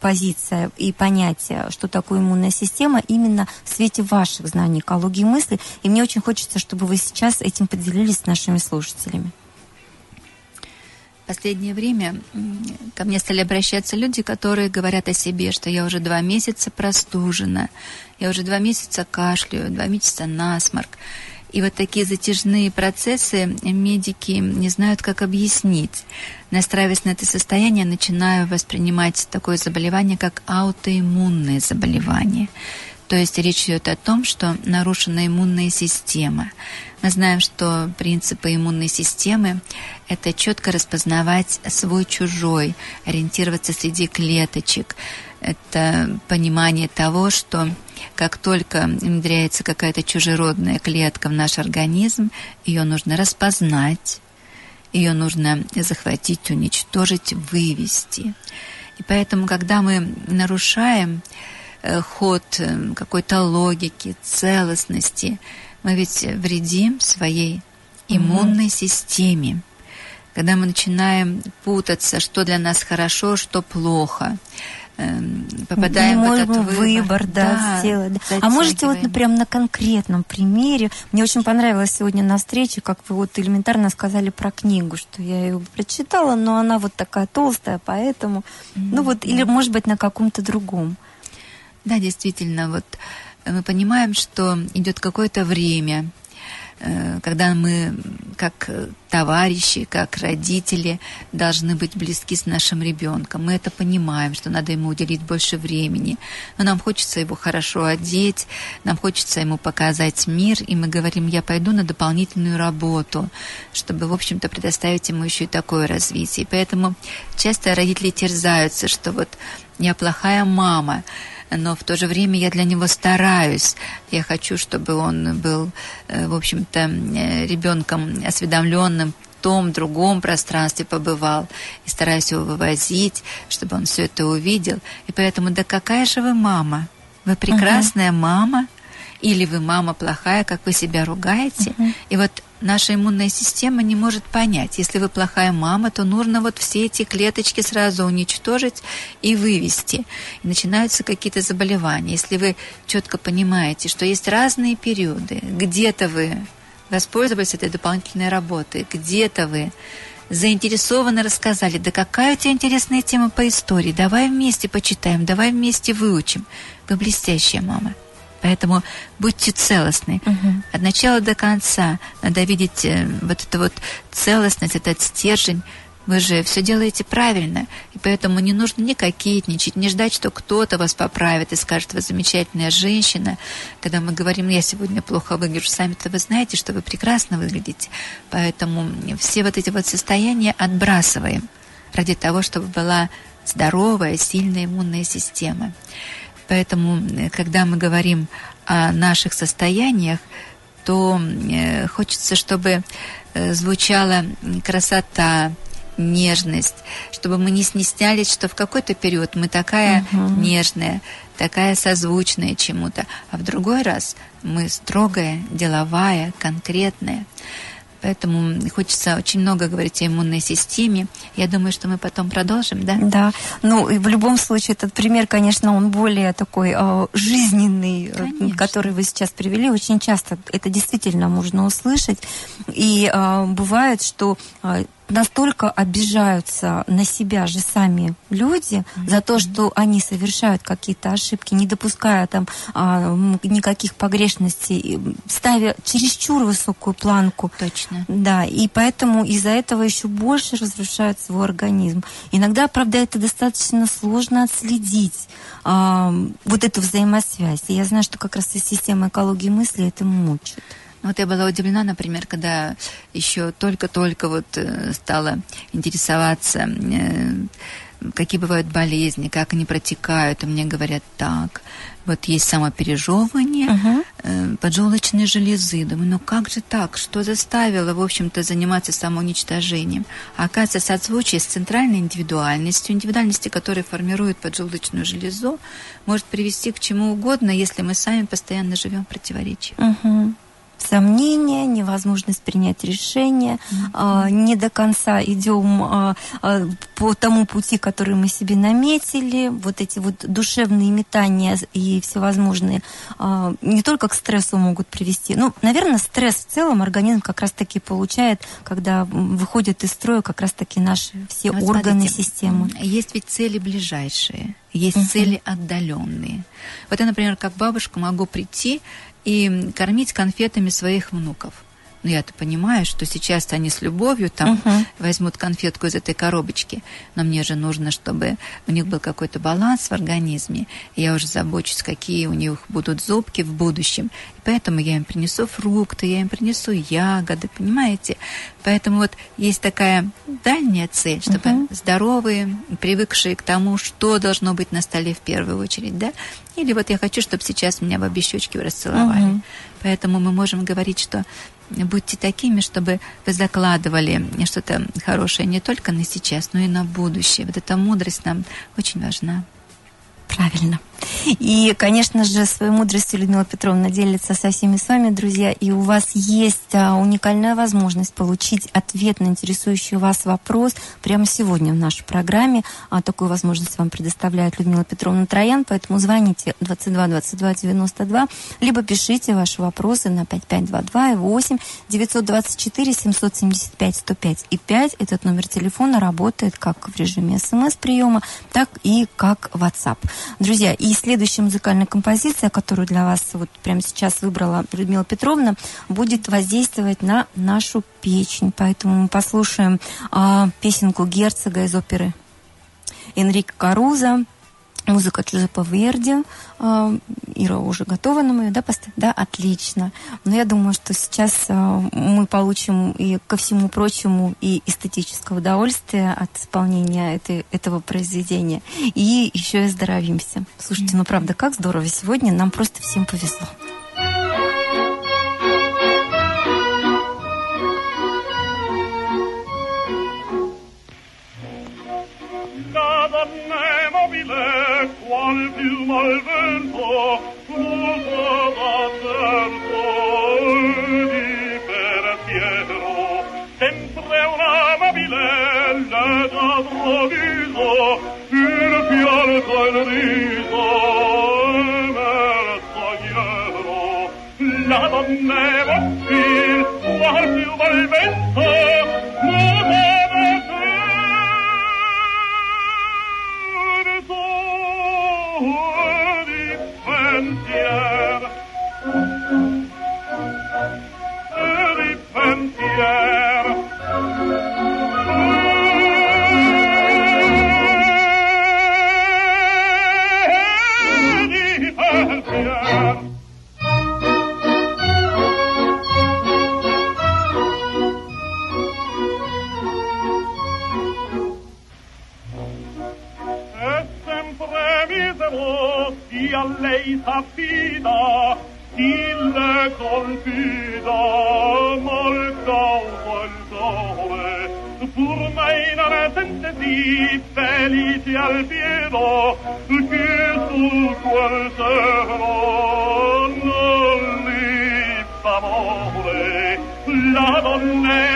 позиция и понятие, что такое иммунная система, именно в свете ваших знаний экологии мысли. И мне очень хочется, чтобы вы сейчас этим поделились с нашими слушателями последнее время ко мне стали обращаться люди, которые говорят о себе, что я уже два месяца простужена, я уже два месяца кашляю, два месяца насморк. И вот такие затяжные процессы медики не знают, как объяснить. Настраиваясь на это состояние, начинаю воспринимать такое заболевание, как аутоиммунное заболевание. То есть речь идет о том, что нарушена иммунная система. Мы знаем, что принципы иммунной системы – это четко распознавать свой-чужой, ориентироваться среди клеточек. Это понимание того, что как только внедряется какая-то чужеродная клетка в наш организм, ее нужно распознать, ее нужно захватить, уничтожить, вывести. И поэтому, когда мы нарушаем ход э, какой-то логики, целостности. Мы ведь вредим своей иммунной угу. системе. Когда мы начинаем путаться, что для нас хорошо, что плохо, эм, попадаем не в этот выбор, выбор да, да, сделать. Да. А можете вот прям на конкретном примере? Мне очень понравилось сегодня на встрече, как вы вот элементарно сказали про книгу, что я ее прочитала, но она вот такая толстая, поэтому, mm-hmm. ну вот, или может быть на каком-то другом. Да, действительно, вот э, мы понимаем, что идет какое-то время, э, когда мы, как товарищи, как родители, должны быть близки с нашим ребенком. Мы это понимаем, что надо ему уделить больше времени. Но нам хочется его хорошо одеть, нам хочется ему показать мир, и мы говорим, я пойду на дополнительную работу, чтобы, в общем-то, предоставить ему еще и такое развитие. И поэтому часто родители терзаются, что вот я плохая мама, но в то же время я для него стараюсь. Я хочу, чтобы он был, э, в общем-то, э, ребенком осведомленным в том, другом пространстве побывал. И стараюсь его вывозить, чтобы он все это увидел. И поэтому, да какая же вы мама? Вы прекрасная uh-huh. мама, или вы мама плохая, как вы себя ругаете. Uh-huh. И вот наша иммунная система не может понять. Если вы плохая мама, то нужно вот все эти клеточки сразу уничтожить и вывести. И начинаются какие-то заболевания. Если вы четко понимаете, что есть разные периоды, где-то вы воспользовались этой дополнительной работой, где-то вы заинтересованно рассказали, да какая у тебя интересная тема по истории, давай вместе почитаем, давай вместе выучим. Вы блестящая мама. Поэтому будьте целостны. Угу. От начала до конца надо видеть э, вот эту вот целостность, этот стержень. Вы же все делаете правильно, и поэтому не нужно ни кокетничать, не ждать, что кто-то вас поправит и скажет, вы замечательная женщина. Когда мы говорим, я сегодня плохо выгляжу, сами-то вы знаете, что вы прекрасно выглядите. Поэтому все вот эти вот состояния отбрасываем ради того, чтобы была здоровая, сильная иммунная система. Поэтому, э, когда мы говорим о наших состояниях, то э, хочется, чтобы э, звучала красота, нежность, чтобы мы не снестялись, что в какой-то период мы такая угу. нежная, такая созвучная чему-то, а в другой раз мы строгая, деловая, конкретная. Поэтому хочется очень много говорить о иммунной системе. Я думаю, что мы потом продолжим, да? Да. Ну, и в любом случае, этот пример, конечно, он более такой э, жизненный, э, конечно. который вы сейчас привели. Очень часто это действительно можно услышать. И э, бывает, что э, настолько обижаются на себя же сами люди за то, что они совершают какие-то ошибки, не допуская там а, никаких погрешностей, ставя чересчур высокую планку. Точно. Да, и поэтому из-за этого еще больше разрушает свой организм. Иногда, правда, это достаточно сложно отследить, а, вот эту взаимосвязь. И я знаю, что как раз и система экологии мысли это мучит. Ну, Вот я была удивлена, например, когда еще только-только вот э, стала интересоваться, э, какие бывают болезни, как они протекают, и мне говорят так. Вот есть самопережевывание э, поджелудочной железы. Думаю, ну как же так? Что заставило, в общем-то, заниматься самоуничтожением? А оказывается, созвучие с центральной индивидуальностью, индивидуальности, которая формирует поджелудочную железу, может привести к чему угодно, если мы сами постоянно живем в противоречии. Мгм. Сомнения, невозможность принять решение, а, не до конца идем а, а, по тому пути, который мы себе наметили, вот эти вот душевные метания и всевозможные не только к стрессу могут привести. Ну, наверное, стресс в целом организм как раз-таки получает, когда выходят из строя как раз-таки наши все Вот органы смотрите, системы. Есть ведь цели ближайшие, есть Мгм. цели отдаленные. Вот я, например, как бабушка могу прийти и кормить конфетами своих внуков. Но я-то понимаю, что сейчас они с любовью там Мгм. возьмут конфетку из этой коробочки. Но мне же нужно, чтобы у них был какой-то баланс в организме. И я уже забочусь, какие у них будут зубки в будущем. И поэтому я им принесу фрукты, я им принесу ягоды, понимаете? Поэтому вот есть такая дальняя цель, чтобы Мгм. здоровые, привыкшие к тому, что должно быть на столе в первую очередь, да? Или вот я хочу, чтобы сейчас меня в обе щечки расцеловали. Мгм. Поэтому мы можем говорить, что будьте такими, чтобы вы закладывали что-то хорошее не только на сейчас, но и на будущее. Вот эта мудрость нам очень важна. Правильно. И, конечно же, своей мудростью Людмила Петровна делится со всеми с вами, друзья. И у вас есть а, уникальная возможность получить ответ на интересующий вас вопрос прямо сегодня в нашей программе. А, такую возможность вам предоставляет Людмила Петровна Троян, поэтому звоните 22 22 92, либо пишите ваши вопросы на 5522 и 8 924 775 105 и 5. Этот номер телефона работает как в режиме смс-приема, так и как WhatsApp. Друзья, и следующая музыкальная композиция, которую для вас вот прямо сейчас выбрала Людмила Петровна, будет воздействовать на нашу печень. Поэтому мы послушаем а, песенку герцога из оперы Энрико Каруза, музыка Джузеппе Верди. А, Ира уже готова нам ее, да, поставить? Да, отлично. Но я думаю, что сейчас а, мы получим и ко всему прочему и эстетическое удовольствие от исполнения этой, этого произведения. И еще и оздоровимся. Слушайте, ну правда, как здорово сегодня. Нам просто всем повезло. mobile qual piuma al vento flutava tempo di per fiero sempre una mobile la d'improvviso il fiore il riso La donna è vostra, qual piuma al vento 我的朋友 a lei s'affida chi le confida mal causa il sole pur mai non sente di felice al pieno che su quel cielo non li favore la donna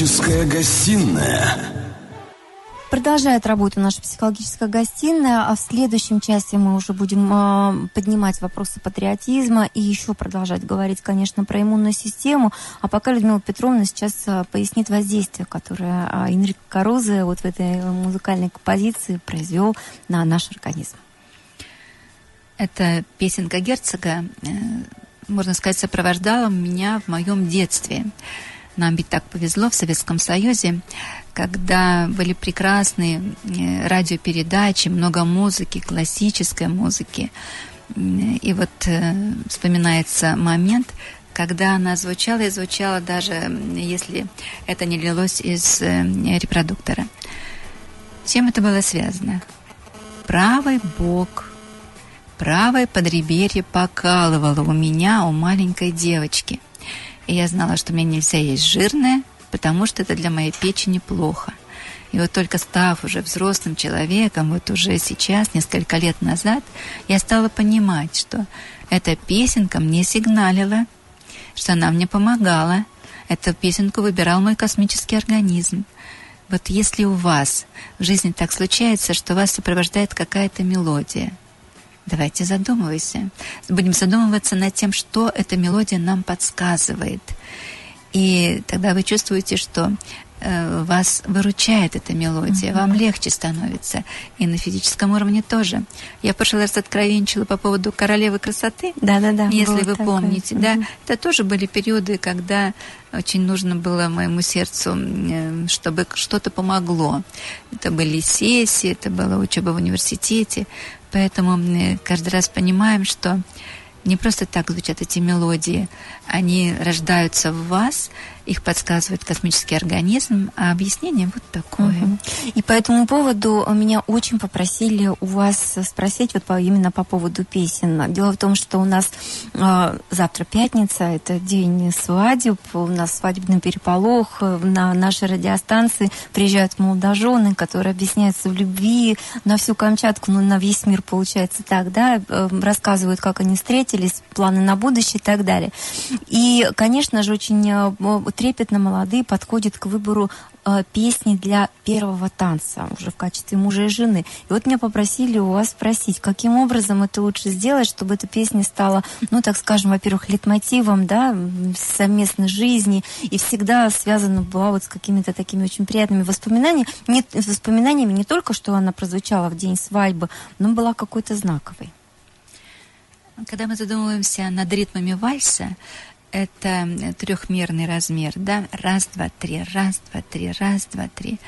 Психологическая гостиная. Продолжает работу наша психологическая гостиная, а в следующем часе мы уже будем э, поднимать вопросы патриотизма и еще продолжать говорить, конечно, про иммунную систему. А пока Людмила Петровна сейчас э, пояснит воздействие, которое э, Энрико Карузе вот в этой музыкальной композиции произвел на наш организм. Эта песенка герцога, э, можно сказать, сопровождала меня в моем детстве. Нам ведь так повезло в Советском Союзе, когда были прекрасные э, радиопередачи, много музыки, классической музыки. И вот э, вспоминается момент, когда она звучала и звучала даже, если это не лилось из э, репродуктора. Чем это было связано? Правый бок, правое подреберье покалывало у меня, у маленькой девочки – и я знала, что мне нельзя есть жирное, потому что это для моей печени плохо. И вот только став уже взрослым человеком, вот уже сейчас, несколько лет назад, я стала понимать, что эта песенка мне сигналила, что она мне помогала. Эту песенку выбирал мой космический организм. Вот если у вас в жизни так случается, что вас сопровождает какая-то мелодия – Давайте задумывайся. Будем задумываться над тем, что эта мелодия нам подсказывает. И тогда вы чувствуете, что э, вас выручает эта мелодия, mm-hmm. вам легче становится. И на физическом уровне тоже. Я в прошлый раз откровенчила по поводу королевы красоты. Да-да-да. Если вы такое. помните, mm-hmm. да. Это тоже были периоды, когда очень нужно было моему сердцу, э, чтобы что-то помогло. Это были сессии, это была учеба в университете. Поэтому мы каждый раз понимаем, что не просто так звучат эти мелодии, они рождаются в вас, их подсказывает космический организм, а объяснение вот такое. Угу. И по этому поводу меня очень попросили у вас спросить вот по, именно по поводу песен. Дело в том, что у нас э, завтра пятница, это день свадеб, у нас свадебный переполох, на нашей радиостанции приезжают молодожены, которые объясняются в любви на всю Камчатку, ну на весь мир получается так, да, э, рассказывают, как они встретились, планы на будущее и так далее. И, конечно же, очень э, трепетно молодые подходят к выбору э, песни для первого танца уже в качестве мужа и жены. И вот меня попросили у вас спросить, каким образом это лучше сделать, чтобы эта песня стала, ну, так скажем, во-первых, литмотивом, да, совместной жизни и всегда связана была вот с какими-то такими очень приятными воспоминаниями, не, воспоминаниями не только, что она прозвучала в день свадьбы, но была какой-то знаковой. Когда мы задумываемся над ритмами вальса, это трехмерный размер, да, раз, два, три, раз, два, три, раз, два, три.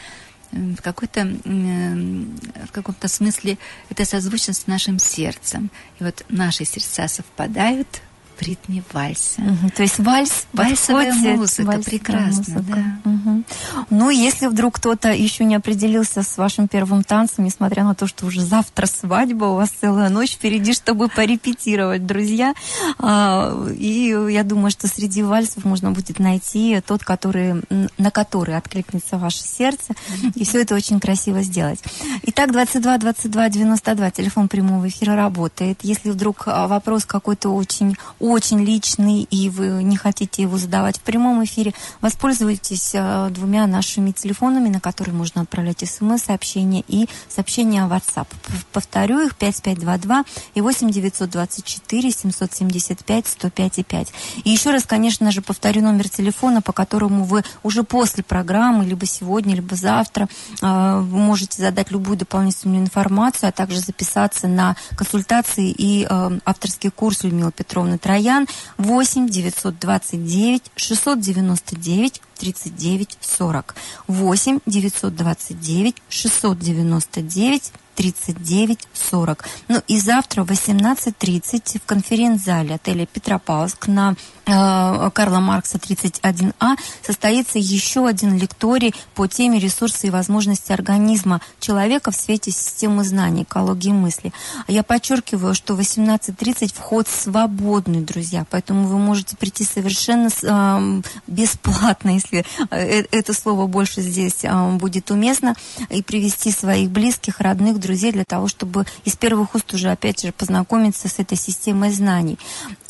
В какой-то, в каком-то смысле это созвучно с нашим сердцем. И вот наши сердца совпадают ритме вальса. Угу, то есть вальс Вальсовая подходит, музыка, вальсовая прекрасно, музыка. да. Угу. Ну, если вдруг кто-то еще не определился с вашим первым танцем, несмотря на то, что уже завтра свадьба, у вас целая ночь впереди, чтобы порепетировать, друзья. А, и я думаю, что среди вальсов можно будет найти тот, который, на который откликнется ваше сердце, и все это очень красиво сделать. Итак, 22 22 92, телефон прямого эфира работает. Если вдруг а, вопрос какой-то очень очень личный, и вы не хотите его задавать в прямом эфире, воспользуйтесь э, двумя нашими телефонами, на которые можно отправлять смс-сообщения и сообщения в WhatsApp. Повторю их 5522 и 8 924 775 105 и 5. И еще раз, конечно же, повторю номер телефона, по которому вы уже после программы, либо сегодня, либо завтра, э, можете задать любую дополнительную информацию, а также записаться на консультации и э, авторский курс Людмилы Петровны Троян Троян 8 929 699 39 40. 8 929 699 3940. Ну и завтра в 18.30 в конференц-зале отеля Петропавловск на э, Карла Маркса 31А состоится еще один лекторий по теме ресурсы и возможности организма человека в свете системы знаний, экологии мысли. Я подчеркиваю, что в 18.30 вход свободный, друзья, поэтому вы можете прийти совершенно э, бесплатно, если э, это слово больше здесь э, будет уместно, и привести своих близких, родных, друзей для того, чтобы из первых уст уже, опять же, познакомиться с этой системой знаний.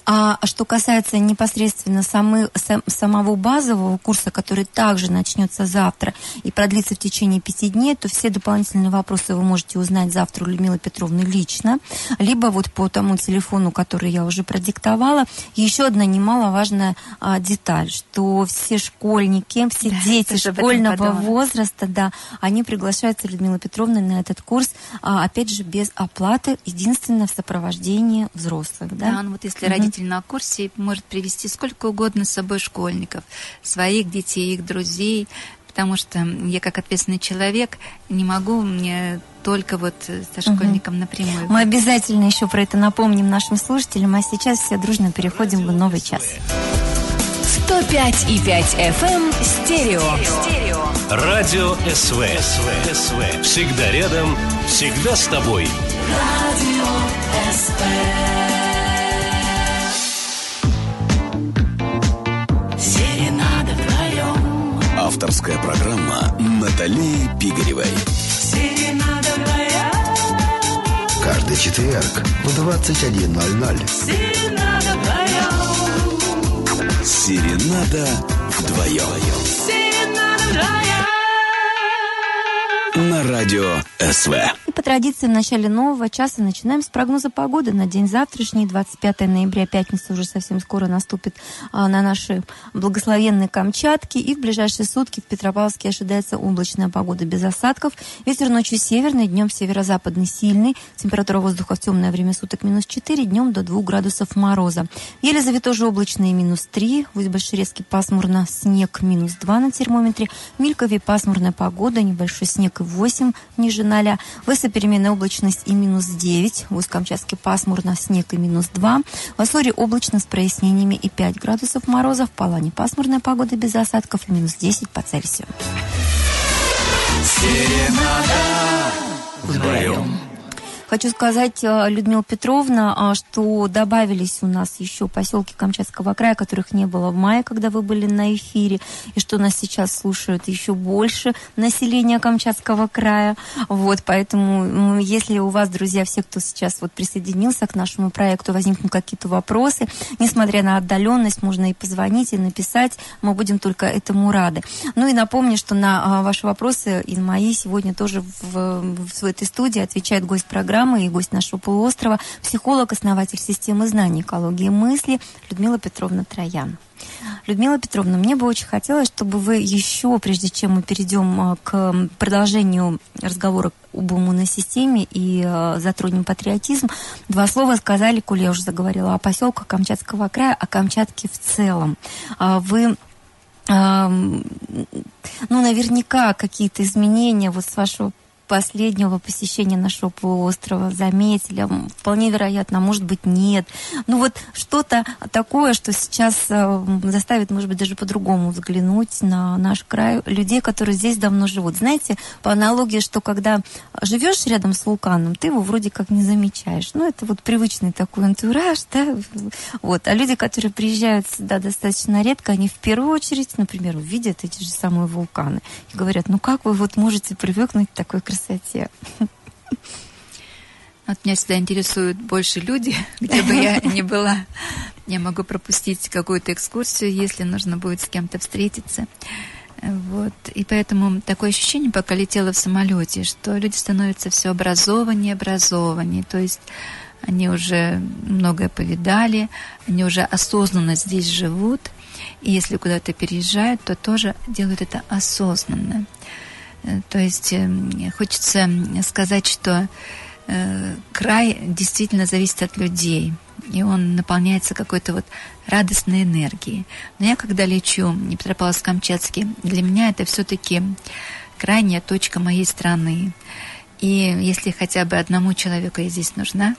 А что касается непосредственно самы, сам, самого базового курса, который также начнется завтра и продлится в течение пяти дней, то все дополнительные вопросы вы можете узнать завтра у Людмилы Петровны лично, либо вот по тому телефону, который я уже продиктовала. Еще одна немаловажная а, деталь, что все школьники, все Да, дети школьного возраста, да, они приглашаются Людмилой Петровной на этот курс, а, опять же, без оплаты, единственное в сопровождении взрослых, да? Да, ну вот если Мгм. Родитель на курсе может привести сколько угодно с собой школьников, своих детей, их друзей, потому что я как ответственный человек не могу мне только вот э, со школьником напрямую. Мы обязательно еще про это напомним нашим слушателям, а сейчас все дружно переходим в новый час. 105,5 FM стерео. Радио СВ. СВ. СВ. Всегда рядом, всегда с тобой. Серенада Авторская программа Натальи Пигаревой. Каждый четверг в 21.00. Серенада вдвоем. Серенада вдвоем. Серенада вдвоем. На радио СВ. По традиции в начале нового часа начинаем с прогноза погоды на день завтрашний, 25 ноября, пятница уже совсем скоро наступит а, на наши благословенные Камчатки. И в ближайшие сутки в Петропавловске ожидается облачная погода без осадков. Ветер ночью северный, днем северо-западный сильный. Температура воздуха в темное время суток минус 4, днем до 2 градусов мороза. В Елизаве тоже облачные минус 3, в Усть-Большерецке пасмурно, снег минус 2 на термометре. В Милькове пасмурная погода, небольшой снег и 8 ниже 0. В Эссе переменная облачность и минус 9. В Усть-Камчатске пасмурно, снег и минус 2. В Ассоре облачно с прояснениями и 5 градусов мороза. В Палане пасмурная погода без осадков и минус 10 по Цельсию. Вдвоем. Хочу сказать, э, Людмила Петровна, а, что добавились у нас еще поселки Камчатского края, которых не было в мае, когда вы были на эфире, и что нас сейчас слушают еще больше населения Камчатского края. Вот, поэтому, если у вас, друзья, все, кто сейчас вот присоединился к нашему проекту, возникнут какие-то вопросы, несмотря на отдаленность, можно и позвонить, и написать, мы будем только этому рады. Ну и напомню, что на а, ваши вопросы и на мои сегодня тоже в, в этой студии отвечает гость программы и гость нашего полуострова, психолог, основатель системы знаний экологии мысли Людмила Петровна Троян. Людмила Петровна, мне бы очень хотелось, чтобы вы еще, прежде чем мы перейдем а, к продолжению разговора об иммунной системе и а, затронем патриотизм, два слова сказали, коли я уже заговорила о поселках Камчатского края, о Камчатке в целом. А Вы ну, наверняка какие-то изменения вот с вашего последнего посещения нашего полуострова заметили. Вполне вероятно, а может быть, нет. Ну вот что-то такое, что сейчас э, заставит, может быть, даже по-другому взглянуть на наш край людей, которые здесь давно живут. Знаете, по аналогии, что когда живешь рядом с вулканом, ты его вроде как не замечаешь. Ну, это вот привычный такой антураж, да, вот. А люди, которые приезжают сюда достаточно редко, они в первую очередь, например, увидят эти же самые вулканы и говорят, ну как вы вот можете привыкнуть к такой красоте? *laughs* Вот меня всегда интересуют больше люди, *laughs* где бы я ни была. Я могу пропустить какую-то экскурсию, если нужно будет с кем-то встретиться. Вот. И поэтому такое ощущение, пока летела в самолете, что люди становятся все образованнее, образованнее. То есть они уже многое повидали, они уже осознанно здесь живут. И если куда-то переезжают, то тоже делают это осознанно. Э, То есть э, хочется сказать, что э, край действительно зависит от людей, и он наполняется какой-то вот радостной энергией. Но я, когда лечу в Петропавловск-Камчатский, для меня это все-таки крайняя точка моей страны. И если хотя бы одному человеку я здесь нужна,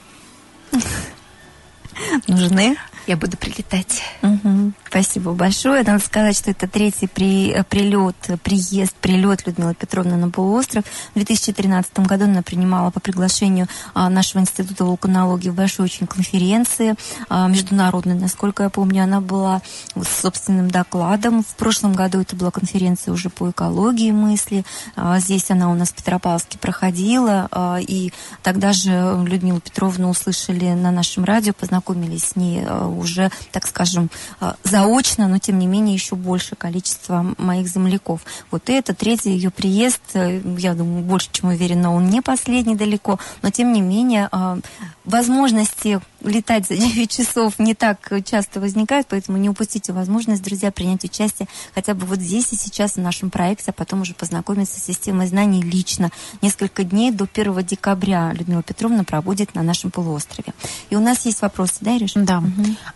Нужны? я буду прилетать. Мгм. Спасибо большое. Надо сказать, что это третий при, э, прилет, приезд, прилет Людмилы Петровны на полуостров. В 2013 году она принимала по приглашению а, нашего института вулканологии в большой очень конференции а, международной, насколько я помню, она была с собственным докладом. В прошлом году это была конференция уже по экологии мысли. А, здесь она у нас в Петропавловске проходила, а, и тогда же Людмилу Петровну услышали на нашем радио, познакомились с ней а, уже, так скажем, а, заочно, но тем не менее еще больше количество моих земляков. Вот и это третий ее приезд, э, я думаю, больше чем уверена, он не последний далеко, но тем не менее возможности летать за 9 часов не так часто возникают, поэтому не упустите возможность, друзья, принять участие хотя бы вот здесь и сейчас в нашем проекте, а потом уже познакомиться с системой знаний лично. Несколько дней до 1 декабря Людмила Петровна проводит на нашем полуострове. И у нас есть вопросы, да, Ириш? Да.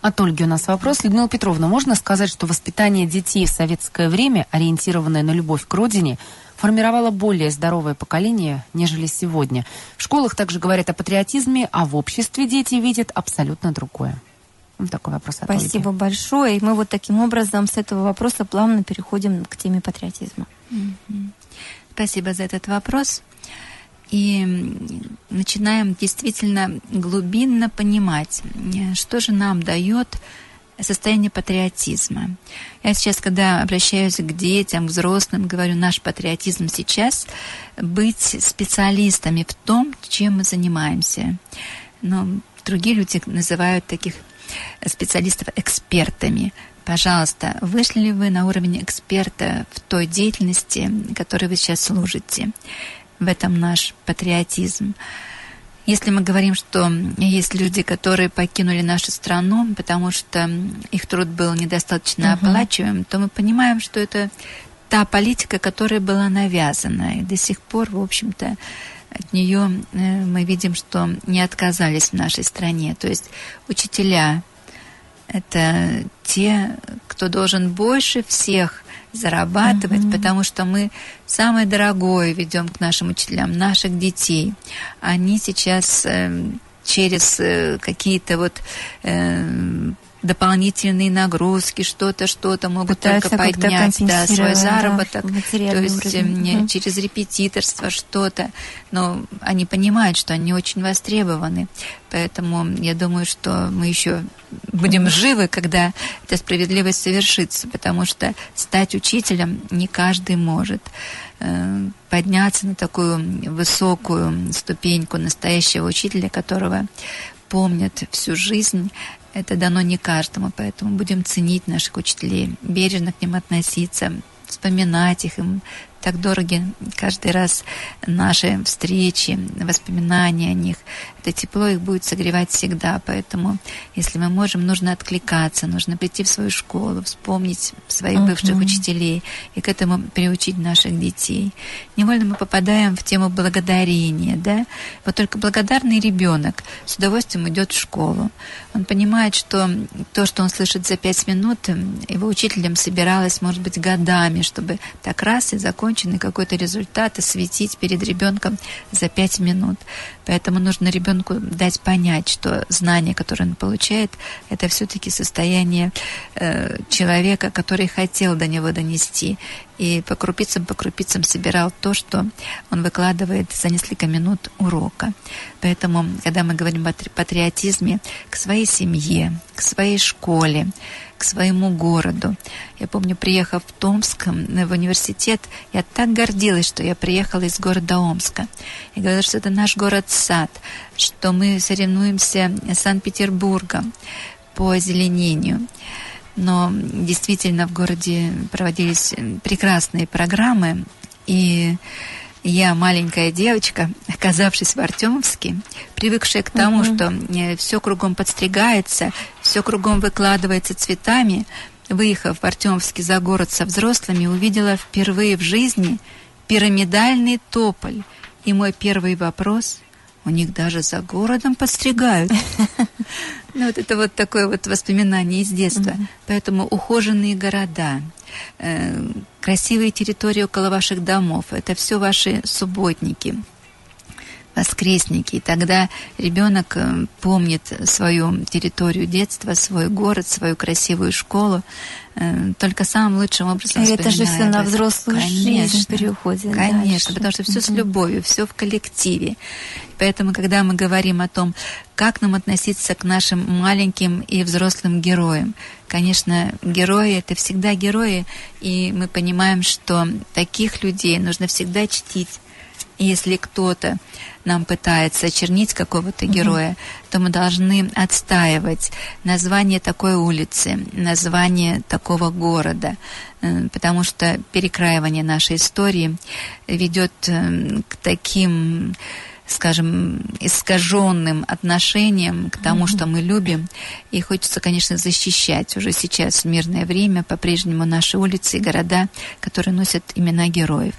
От Ольги у нас вопрос. Людмила Петровна, можно сказать, что воспитание детей в советское время, ориентированное на любовь к родине, формировало более здоровое поколение, нежели сегодня? В школах также говорят о патриотизме, а в обществе дети видят абсолютно другое. Вот такой вопрос от Спасибо Ольги. большое. И мы вот таким образом с этого вопроса плавно переходим к теме патриотизма. Мгм. Спасибо за этот вопрос. И начинаем действительно глубинно понимать, э, что же нам дает состояние патриотизма. Я сейчас, когда обращаюсь к детям, к взрослым, говорю, наш патриотизм сейчас быть специалистами в том, чем мы занимаемся. Но другие люди называют таких специалистов экспертами. Пожалуйста, вышли ли вы на уровень эксперта в той деятельности, которой вы сейчас служите? В этом наш патриотизм. Если мы говорим, что есть люди, которые покинули нашу страну, потому что их труд был недостаточно Мгм. оплачиваем, то мы понимаем, что это та политика, которая была навязана. И до сих пор, в общем-то, от нее э, мы видим, что не отказались в нашей стране. То есть учителя это те, кто должен больше всех зарабатывать, Мгм. потому что мы самое дорогое ведем к нашим учителям, наших детей. Они сейчас эм, через э, какие-то вот эм, дополнительные нагрузки, что-то, что-то могут Пытаются только поднять да, свой компенсировать, да, заработок. То есть уровень. Мгм. через репетиторство что-то. Но они понимают, что они очень востребованы. Поэтому я думаю, что мы еще будем живы, когда эта справедливость совершится, потому что стать учителем не каждый может. Э, Подняться на такую высокую ступеньку настоящего учителя, которого помнят всю жизнь, это дано не каждому, поэтому будем ценить наших учителей, бережно к ним относиться, вспоминать их, им так дороги каждый раз наши встречи, воспоминания о них. Это тепло их будет согревать всегда, поэтому, если мы можем, нужно откликаться, нужно прийти в свою школу, вспомнить своих бывших Мгм. учителей и к этому приучить наших детей. Невольно мы попадаем в тему благодарения, да? Вот только благодарный ребенок с удовольствием идет в школу. Он понимает, что то, что он слышит за пять минут, его учителем собиралось, может быть, годами, чтобы так раз и законченный какой-то результат осветить перед ребенком за пять минут. Поэтому нужно ребенку дать понять, что знание, которое он получает, это все-таки состояние э, человека, который хотел до него донести. И по крупицам, по крупицам собирал то, что он выкладывает за несколько минут урока. Поэтому, когда мы говорим о тр- патриотизме к своей семье, к своей школе, к своему городу. Я помню, приехав в Томск в университет, я так гордилась, что я приехала из города Омска. Я говорила, что это наш город-сад, что мы соревнуемся с Санкт-Петербургом по озеленению. Но действительно в городе проводились прекрасные программы, и я, маленькая девочка, оказавшись в Артемовске, привыкшая к тому, Мгм. что все кругом подстригается, все кругом выкладывается цветами, выехав в Артемовске за город со взрослыми, увидела впервые в жизни пирамидальный тополь. И мой первый вопрос у них даже за городом подстригают. *laughs* Ну, вот это вот такое вот воспоминание из детства. Поэтому ухоженные города, э, красивые территории около ваших домов, это все ваши субботники. Воскресники. И тогда ребенок э, помнит свою территорию детства, свой город, свою красивую школу. э, Только самым лучшим образом И это же все на взрослую жизнь Конечно. переходит. Конечно, дальше. потому что все с любовью, все в коллективе. Поэтому, когда мы говорим о том, как нам относиться к нашим маленьким и взрослым героям, конечно, герои это всегда герои, и мы понимаем, что таких людей нужно всегда чтить. И если кто-то нам пытается очернить какого-то героя, то мы должны отстаивать название такой улицы, название такого города, э, потому что перекраивание нашей истории ведет э, к таким скажем, искаженным отношением к тому, что мы любим. И хочется, конечно, защищать уже сейчас в мирное время по-прежнему наши улицы и города, которые носят имена героев.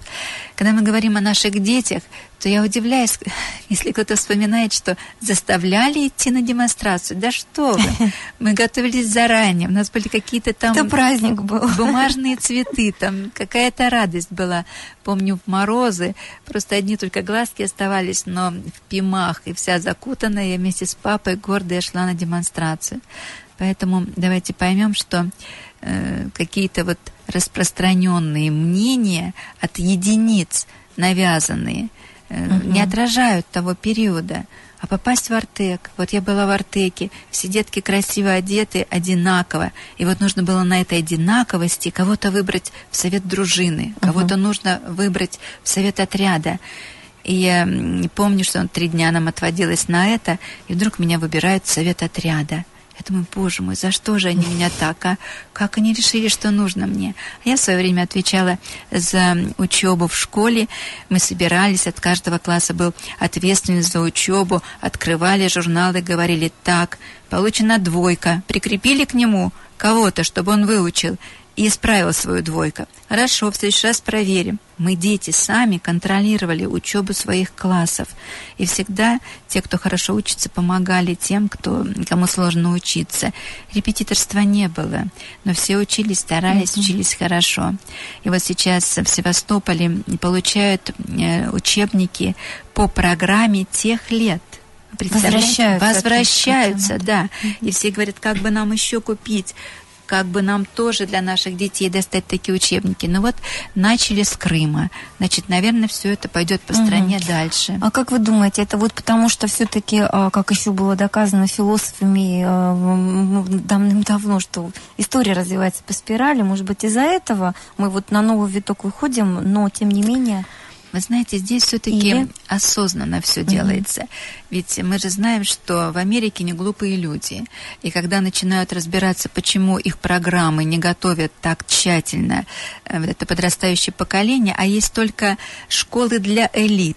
Когда мы говорим о наших детях, то я удивляюсь, *laughs* если кто-то вспоминает, что заставляли идти на демонстрацию. Да что вы! *laughs* Мы готовились заранее, у нас были какие-то там... Это праздник был. *laughs* Бумажные цветы, там какая-то радость была. Помню, в морозы просто одни только глазки оставались, но в пимах и вся закутанная, я вместе с папой гордая шла на демонстрацию. Поэтому давайте поймем, что э, какие-то вот распространенные мнения от единиц навязанные э, не отражают того периода. А попасть в Артек, вот я была в Артеке, все детки красиво одеты, одинаково. И вот нужно было на этой одинаковости кого-то выбрать в совет дружины, кого-то нужно выбрать в совет отряда. И я помню, что три дня нам отводилось на это, и вдруг меня выбирают в совет отряда. Я думаю, боже мой, за что же они меня так, а? Как они решили, что нужно мне? Я в свое время отвечала за учебу в школе. Мы собирались, от каждого класса был ответственный за учебу, открывали журналы, говорили так, получена двойка, прикрепили к нему кого-то, чтобы он выучил и исправил свою двойку. Хорошо, в следующий раз проверим. Мы, дети, сами контролировали учебу своих классов. И всегда те, кто хорошо учится, помогали тем, кто, кому сложно учиться. Репетиторства не было, но все учились, старались, учились хорошо. И вот сейчас в Севастополе получают э, учебники по программе тех лет. Возвращаются Возвращаются, да. И все говорят, как бы нам еще купить как бы нам тоже для наших детей достать такие учебники. Ну вот начали с Крыма. Значит, наверное, все это пойдет по стране дальше. А как вы думаете, это вот потому, что все-таки, как еще было доказано философами а, м, давным-давно, что история развивается по спирали, может быть, из-за этого мы вот на новый виток выходим, но тем не менее... Вы знаете, здесь все-таки Или? осознанно все делается. Ведь мы же знаем, что в Америке не глупые люди. И когда начинают разбираться, почему их программы не готовят так тщательно э, вот это подрастающее поколение, а есть только школы для элит,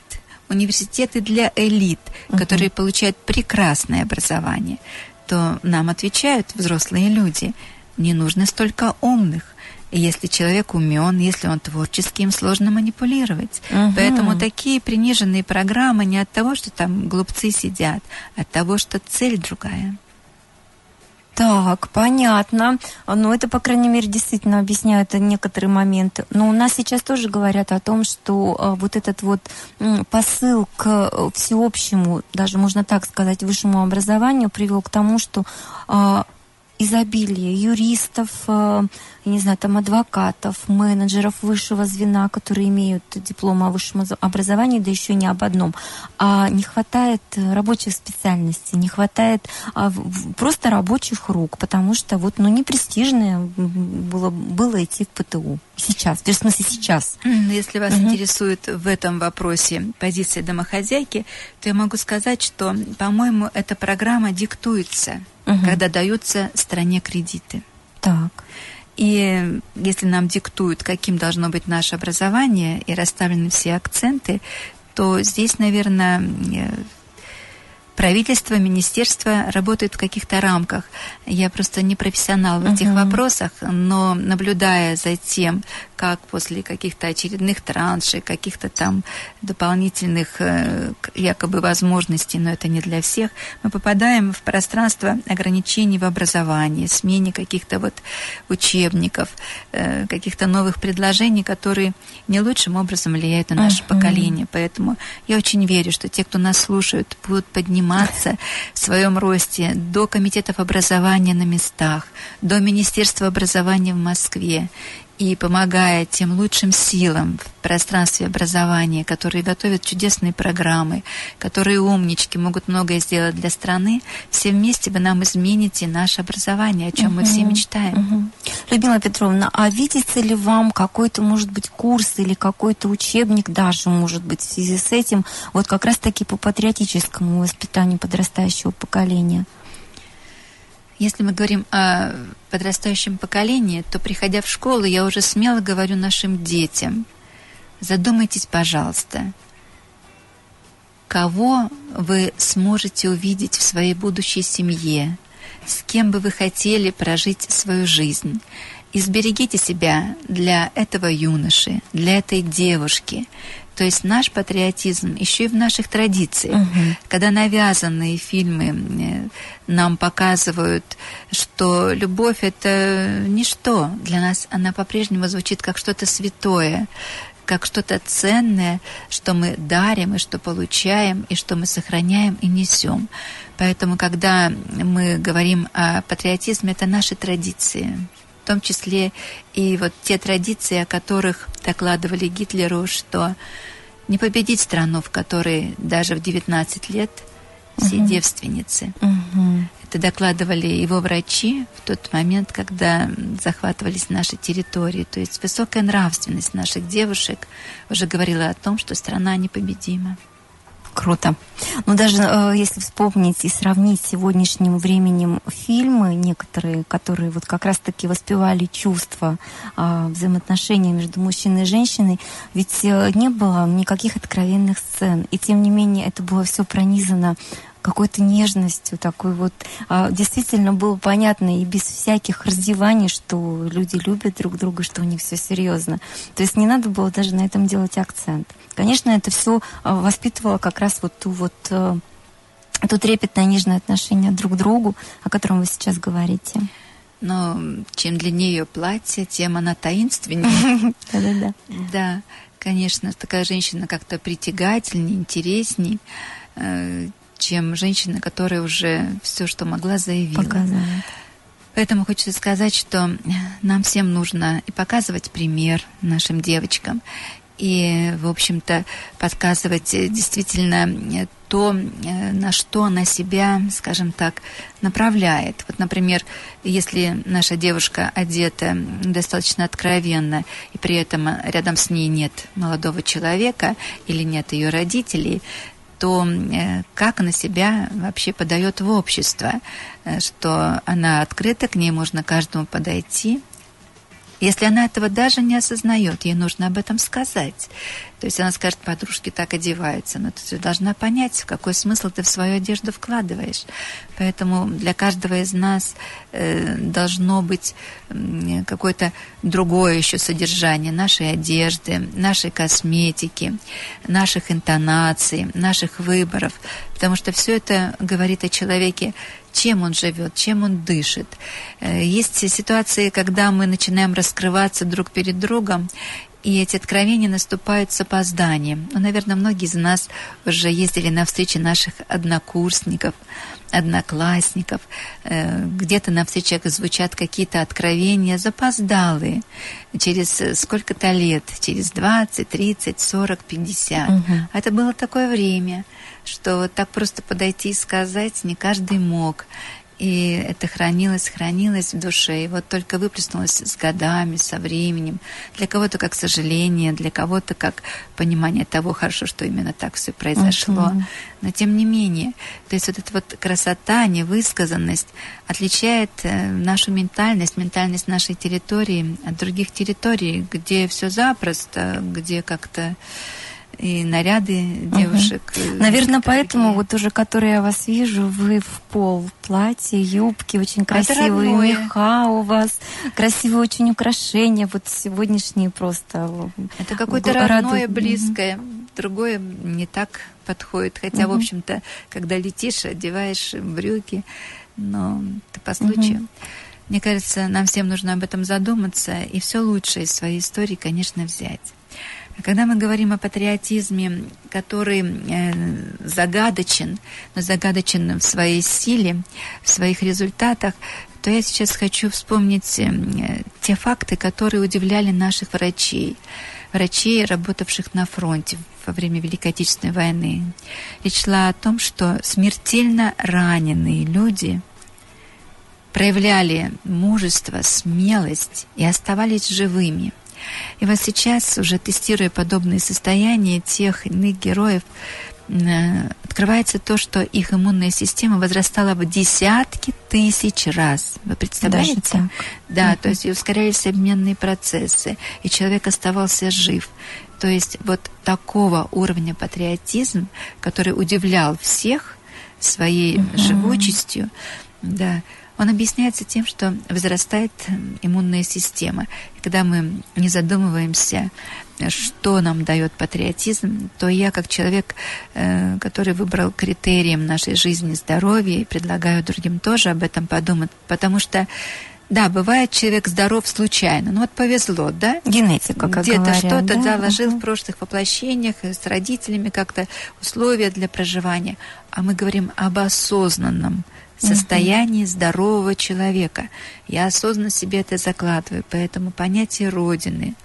университеты для элит, которые получают прекрасное образование, то нам отвечают взрослые люди, не нужно столько умных. Если человек умен, если он творческий, им сложно манипулировать. Мгм. Поэтому такие приниженные программы не от того, что там глупцы сидят, а от того, что цель другая. Так, понятно. Ну, это, по крайней мере, действительно объясняет некоторые моменты. Но у нас сейчас тоже говорят о том, что а, вот этот вот м, посыл к э, всеобщему, даже можно так сказать, высшему образованию привел к тому, что а, изобилие юристов, э, я не знаю, там адвокатов, менеджеров высшего звена, которые имеют диплом о высшем образовании, да еще не об одном. А не хватает э, рабочих специальностей, не хватает а, просто рабочих рук, потому что вот, ну, не престижно было, было идти в ПТУ. Сейчас, в смысле сейчас. М, Если вас Мгм. интересует в этом вопросе позиция домохозяйки, то я могу сказать, что, по-моему, эта программа диктуется, Мгм. когда даются стране кредиты. Так. И если нам диктуют, каким должно быть наше образование, и расставлены все акценты, то здесь, наверное, э, правительство, министерство работают в каких-то рамках. Я просто не профессионал в этих Мгм. вопросах, но наблюдая за тем, как после каких-то очередных траншей, каких-то там дополнительных э, якобы возможностей, но это не для всех, мы попадаем в пространство ограничений в образовании, смене каких-то вот учебников, э, каких-то новых предложений, которые не лучшим образом влияют на наше Мгм. поколение. Поэтому я очень верю, что те, кто нас слушают, будут подниматься в своем росте до комитетов образования на местах, до Министерства образования в Москве. И помогая тем лучшим силам в пространстве образования, которые готовят чудесные программы, которые умнички, могут многое сделать для страны, все вместе вы нам измените наше образование, о чем мы все мечтаем. Мгм. Людмила Петровна, а видится ли вам какой-то, может быть, курс или какой-то учебник даже, может быть, в связи с этим, вот как раз-таки по патриотическому воспитанию подрастающего поколения? Если мы говорим о подрастающем поколении, то, приходя в школу, я уже смело говорю нашим детям, задумайтесь, пожалуйста, кого вы сможете увидеть в своей будущей семье, с кем бы вы хотели прожить свою жизнь. И сберегите себя для этого юноши, для этой девушки. То есть наш патриотизм еще и в наших традициях. Когда навязанные фильмы э, нам показывают, что любовь это ничто. Для нас она по-прежнему звучит как что-то святое, как что-то ценное, что мы дарим и что получаем, и что мы сохраняем и несем. Поэтому, когда мы говорим о патриотизме, это наши традиции. В том числе и вот те традиции, о которых докладывали Гитлеру, что не победить страну, в которой даже в 19 лет все Мгм. девственницы. Мгм. Это докладывали его врачи в тот момент, когда захватывались наши территории. То есть высокая нравственность наших девушек уже говорила о том, что страна непобедима. Круто. Ну, даже э, если вспомнить и сравнить с сегодняшним временем фильмы некоторые, которые вот как раз-таки воспевали чувства, э, взаимоотношения между мужчиной и женщиной, ведь э, не было никаких откровенных сцен. И тем не менее это было все пронизано какой-то нежностью, такой вот а, действительно было понятно и без всяких раздеваний, что люди любят друг друга, что у них все серьезно. То есть не надо было даже на этом делать акцент. Конечно, это все воспитывало как раз вот ту вот э, то трепетное нежное отношение друг к другу, о котором вы сейчас говорите. Но чем длиннее ее платье, тем она таинственнее. *laughs* Да-да-да. Да, конечно, такая женщина как-то притягательнее, интересней, э, чем женщина, которая уже все, что могла, заявила. Показывает. Поэтому хочется сказать, что нам всем нужно и показывать пример нашим девочкам, и, в общем-то, подсказывать э, действительно э, то, э, на что она себя, скажем так, направляет. Вот, например, если наша девушка одета достаточно откровенно, и при этом рядом с ней нет молодого человека или нет ее родителей, то э, как она себя вообще подает в общество, э, что она открыта, к ней можно каждому подойти. Если она этого даже не осознает, ей нужно об этом сказать. То есть она скажет, подружки так одеваются, но ты должна понять, какой смысл ты в свою одежду вкладываешь. Поэтому для каждого из нас э, должно быть м, какое-то другое еще содержание нашей одежды, нашей косметики, наших интонаций, наших выборов. Потому что все это говорит о человеке, чем он живет, чем он дышит. Э, Есть ситуации, когда мы начинаем раскрываться друг перед другом, и эти откровения наступают с опозданием. Ну, наверное, многие из нас уже ездили на встречи наших однокурсников, одноклассников. Э, Где-то на встречах звучат какие-то откровения запоздалые. Через сколько-то лет, через 20, 30, 40, 50. Мгм. А это было такое время, что вот так просто подойти и сказать не каждый мог. И это хранилось, хранилось в душе. И вот только выплеснулось с годами, со временем. Для кого-то как сожаление, для кого-то как понимание того, хорошо, что именно так все произошло. Мгм. Но тем не менее, то есть вот эта вот красота, невысказанность отличает э, нашу ментальность, ментальность нашей территории от других территорий, где все запросто, где как-то и наряды девушек. э, Наверное, поэтому вот уже, который я вас вижу, вы в пол платье, юбки, очень красивые дорогое. меха у вас, красивые очень украшения, вот сегодняшние просто. Это какое-то родное, близкое. Другое не так подходит. Хотя, в Мгм. общем-то, когда летишь, одеваешь брюки, но это по случаю. Мне кажется, нам всем нужно об этом задуматься и все лучшее из своей истории, конечно, взять. Когда мы говорим о патриотизме, который э, загадочен, но загадочен в своей силе, в своих результатах, то я сейчас хочу вспомнить э, те факты, которые удивляли наших врачей, врачей, работавших на фронте во время Великой Отечественной войны. Речь шла о том, что смертельно раненые люди проявляли мужество, смелость и оставались живыми. И вот сейчас, уже тестируя подобные состояния тех иных героев, э, открывается то, что их иммунная система возрастала в десятки тысяч раз. Вы представляете? Даже. Да, то есть и ускорялись обменные процессы, и человек оставался жив. То есть вот такого уровня патриотизм, который удивлял всех своей живучестью, да, он объясняется тем, что возрастает м, иммунная система. И когда мы не задумываемся, э, что нам дает патриотизм, то я, как человек, э, который выбрал критерием нашей жизни здоровье, предлагаю другим тоже об этом подумать, потому что да, бывает человек здоров случайно. Ну вот повезло, да? Генетика, как Где-то что-то да? заложил Мгм. в прошлых воплощениях, э, с родителями как-то условия для проживания. А мы говорим об осознанном состоянии здорового человека. Я осознанно себе это закладываю, поэтому понятие Родины,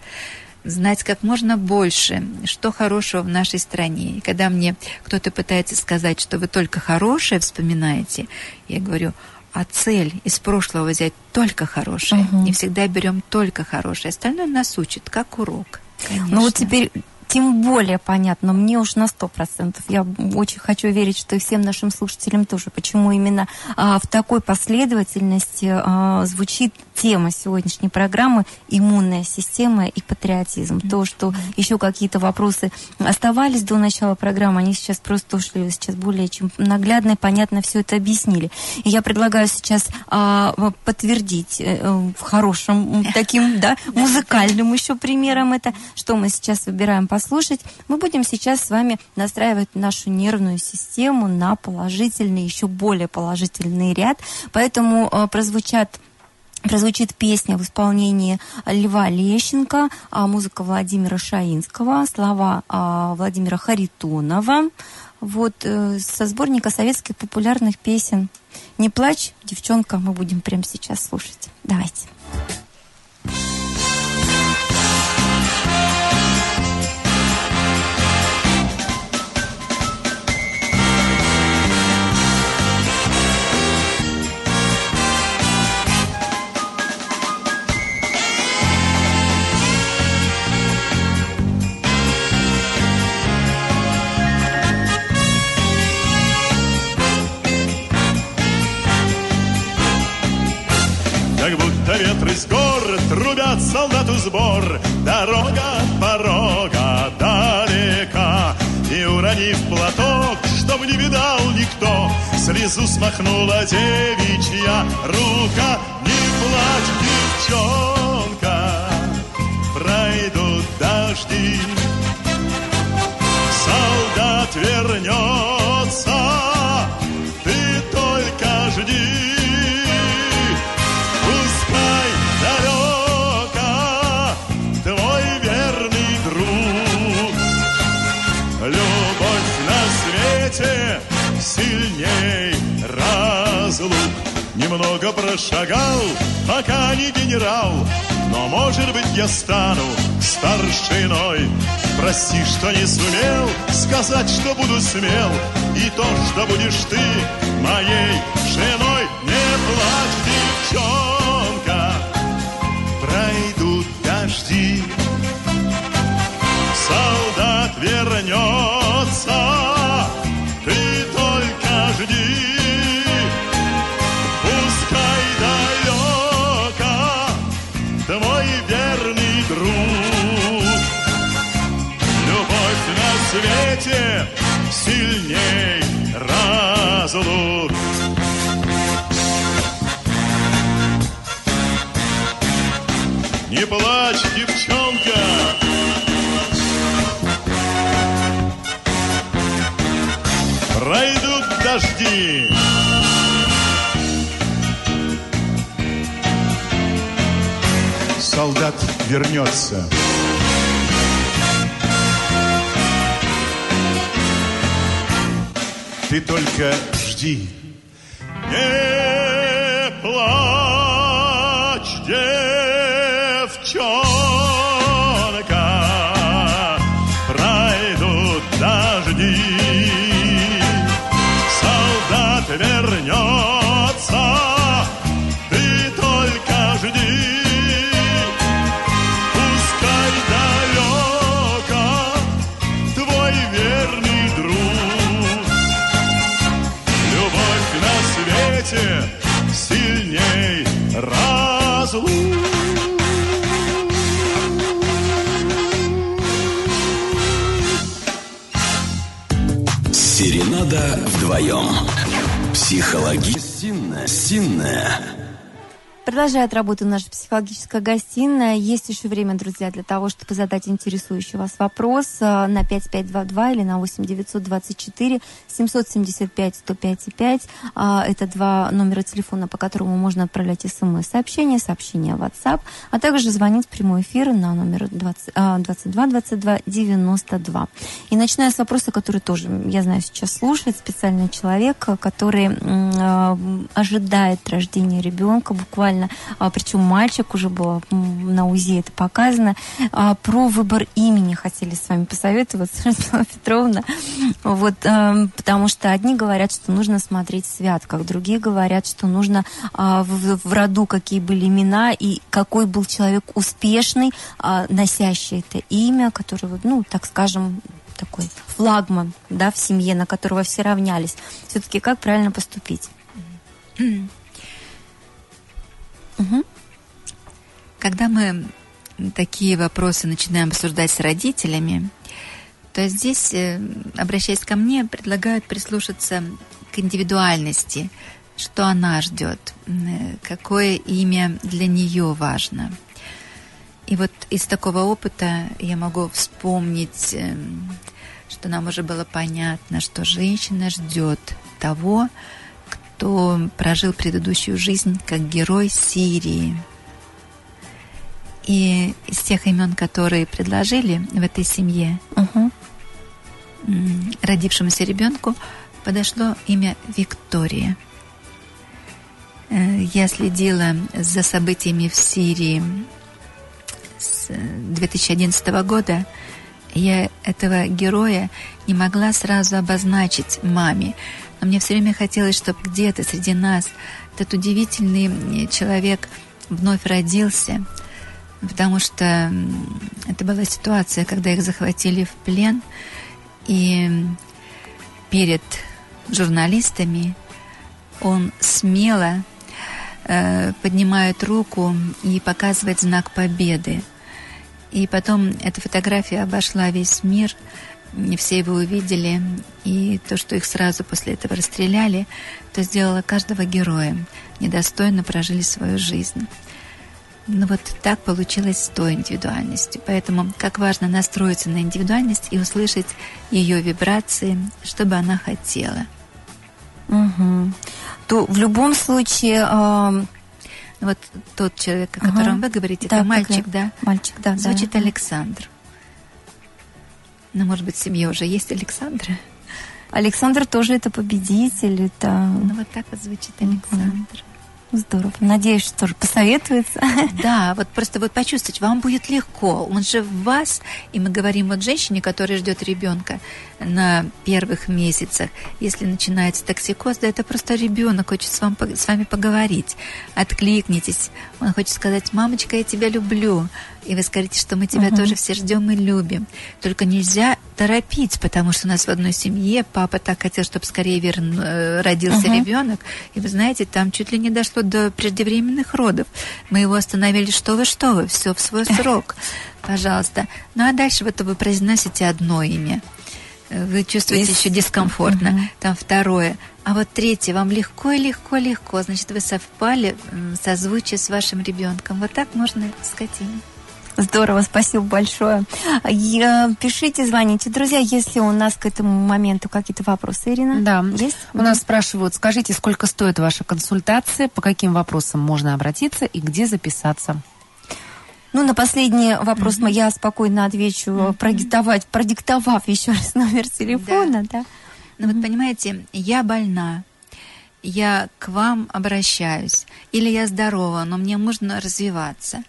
знать как можно больше, что хорошего в нашей стране. И когда мне кто-то пытается сказать, что вы только хорошее вспоминаете, я говорю, а цель из прошлого взять только хорошее. Мгм. Не всегда берем только хорошее. Остальное нас учит, как урок. Ну вот конечно. теперь тем более понятно, мне уж на сто процентов. Я очень хочу верить, что и всем нашим слушателям тоже. Почему именно а, в такой последовательности а, звучит тема сегодняшней программы «Иммунная система и патриотизм». То, что еще какие-то вопросы оставались до начала программы, они сейчас просто ушли, сейчас более чем наглядно и понятно все это объяснили. И я предлагаю сейчас а, подтвердить в хорошем таким, *laughs* да, музыкальным еще примером это, что мы сейчас выбираем послушать. Мы будем сейчас с вами настраивать нашу нервную систему на положительный, еще более положительный ряд. Поэтому э, прозвучат Прозвучит песня в исполнении Льва Лещенко, а музыка Владимира Шаинского, слова а, Владимира Харитонова. Вот э, со сборника советских популярных песен. Не плачь, девчонка, мы будем прямо сейчас слушать. Давайте. Ветры с гор трубят солдату сбор. Дорога от порога далека И уронив платок, чтоб не видал никто Слезу смахнула девичья рука. Не плачь, девчонка, пройдут дожди. Солдат вернется, Немного прошагал, пока не генерал. Но, может быть, я стану старшиной. Прости, что не сумел сказать, что буду смел. И то, что будешь ты моей женой Не плачь, девчонка, пройдут дожди Солдат вернется, свете сильней разлук. Не плачь, девчонка, пройдут дожди. Солдат вернется. Ты только жди. Не плачь, Вдвоем. Психологическая. Продолжает работу наша психологическая гостиная. Есть еще время, друзья, для того, чтобы задать интересующий вас вопрос э, на 5522 или на 8924 775 105 5. А, Это два номера телефона, по которому можно отправлять смс-сообщения, сообщения в WhatsApp, а также звонить в прямой эфир на номер 20, а, 22 22 92. И начиная с вопроса, который тоже, я знаю, сейчас слушает специальный человек, который э, ожидает рождения ребенка буквально, а, причем мальчик уже был м, на УЗИ это показано. А, Про выбор имени хотели с вами посоветоваться, *laughs* Людмила Петровна. Вот, э, потому что одни говорят, что нужно смотреть в святках, другие говорят, что нужно а, в, в роду какие были имена и какой был человек успешный, а, носящий это имя, который, вот, ну, так скажем, такой флагман да, в семье, на которого все равнялись. Все-таки как правильно поступить? Мгм. Когда мы такие вопросы начинаем обсуждать с родителями, то здесь, э, обращаясь ко мне, предлагают прислушаться к индивидуальности, что она ждет, э, какое имя для нее важно. И вот из такого опыта я могу вспомнить, э, что нам уже было понятно, что женщина ждет того, кто прожил предыдущую жизнь как герой Сирии. И из тех имен, которые предложили в этой семье, м, родившемуся ребенку подошло имя Виктория. Э, Я следила за событиями в Сирии с э, 2011 года. Я этого героя не могла сразу обозначить маме, но мне все время хотелось, чтобы где-то среди нас этот удивительный человек вновь родился, потому что это была ситуация, когда их захватили в плен, и перед журналистами он смело э, поднимает руку и показывает знак победы. И потом эта фотография обошла весь мир, все его увидели, и то, что их сразу после этого расстреляли, то сделало каждого героем, недостойно прожили свою жизнь. Ну вот так получилось с той индивидуальностью. Поэтому как важно настроиться на индивидуальность и услышать ее вибрации, чтобы она хотела. Мгм. То в любом случае... э, Вот тот человек, о котором вы говорите, Да, это мальчик, да? Мальчик, да. да. Звучит Александр. Ну, может быть, в семье уже есть Александра? Александр тоже это победитель, это Ну, вот так вот звучит Александр. Здорово. Надеюсь, что тоже посоветуется. *laughs* Да, вот просто вот почувствовать, вам будет легко. Он же в вас, и мы говорим вот женщине, которая ждет ребенка на первых месяцах, если начинается токсикоз, да это просто ребенок хочет с, вам, с вами поговорить. Откликнитесь. Он хочет сказать, мамочка, я тебя люблю. И вы скажете, что мы тебя Мгм. тоже все ждем и любим. Только нельзя торопить, потому что у нас в одной семье папа так хотел, чтобы скорее верн- э, родился Мгм. ребенок. И вы знаете, там чуть ли не дошло до преждевременных родов. Мы его остановили, что вы, что вы, все в свой срок. *laughs* Пожалуйста. Ну а дальше вот вы произносите одно имя. вы чувствуете еще дискомфортно. Там второе. А вот третье, вам легко и легко, легко. Значит, вы совпали созвучие с вашим ребенком. Вот так можно имя. Здорово, спасибо большое. Пишите, звоните. Друзья, если у нас к этому моменту какие-то вопросы, Ирина? Да. Есть? У нас спрашивают, скажите, сколько стоит ваша консультация, по каким вопросам можно обратиться и где записаться? Ну, на последний вопрос я спокойно отвечу, продиктовать, продиктовав еще раз номер телефона, да. Ну вот понимаете, я больна, я к вам обращаюсь, или я здорова, но мне нужно развиваться.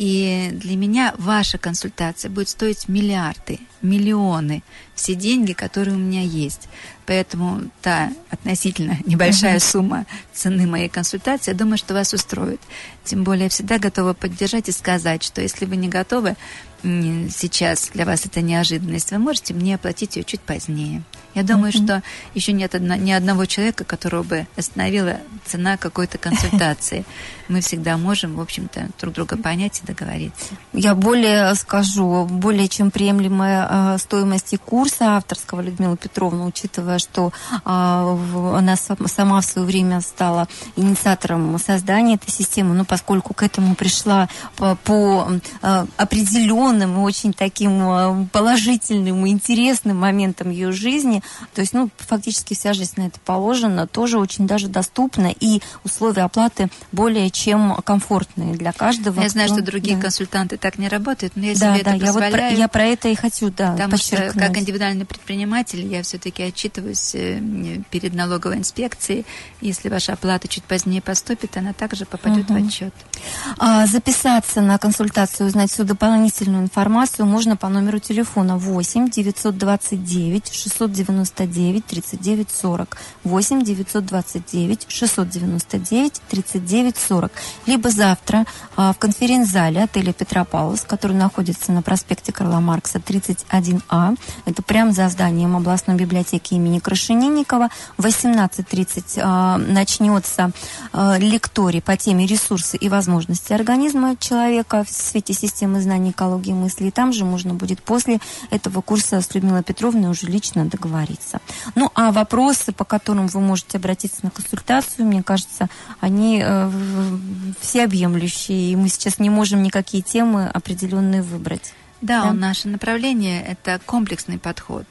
И для меня ваша консультация будет стоить миллиарды, миллионы, все деньги, которые у меня есть. Поэтому та относительно *laughs* небольшая Мгм. сумма цены моей консультации, я думаю, что вас устроит. Тем более я всегда готова поддержать и сказать, что если вы не готовы, сейчас для вас это неожиданность, вы можете мне оплатить ее чуть позднее. Я думаю, Мгм. что еще нет одно- ни одного человека, которого бы остановила цена какой-то консультации. *laughs* Мы всегда можем, в общем-то, друг друга понять и договориться. Я более скажу, более чем приемлемая э, стоимость и курса авторского Людмилы Петровны, учитывая, что а, она сам- сама в свое время стала инициатором создания этой системы, ну, поскольку к этому пришла по, по, э, определенным и очень таким э, положительным и интересным моментам ее жизни, то есть, ну, фактически вся жизнь на это положена, тоже очень даже доступна, и условия оплаты более чем комфортные для каждого. Я знаю, кто- что другие да. консультанты так не работают, но я Да, себе да, это я вот про, позволяю. я про это и хочу, да, Потому что подчеркнуть. как индивидуальный предприниматель я все-таки отчитываюсь э, перед налоговой инспекцией. Если ваша оплата чуть позднее поступит, она также попадет Мгм. в отчет. А, записаться на консультацию, узнать всю дополнительную информацию можно по номеру телефона 8 929 699 39 40. 8 929 699 39 40. Либо завтра а, в конференц-зале отеля Петропавловск, который находится на проспекте Карла Маркса 31А. Это прямо за зданием областной библиотеки имени Крашенинникова. В 18.30 а, начнется а, лекторий по теме ресурсы и возможности организма человека в свете системы знаний экологии мысли. И там же можно будет после этого курса с Людмилой Петровной уже лично договориться. Ну, а вопросы, по которым вы можете обратиться на консультацию, мне кажется, они в- всеобъемлющие, и мы сейчас не можем никакие темы определенные выбрать. Да, Да. наше направление – это комплексный подход.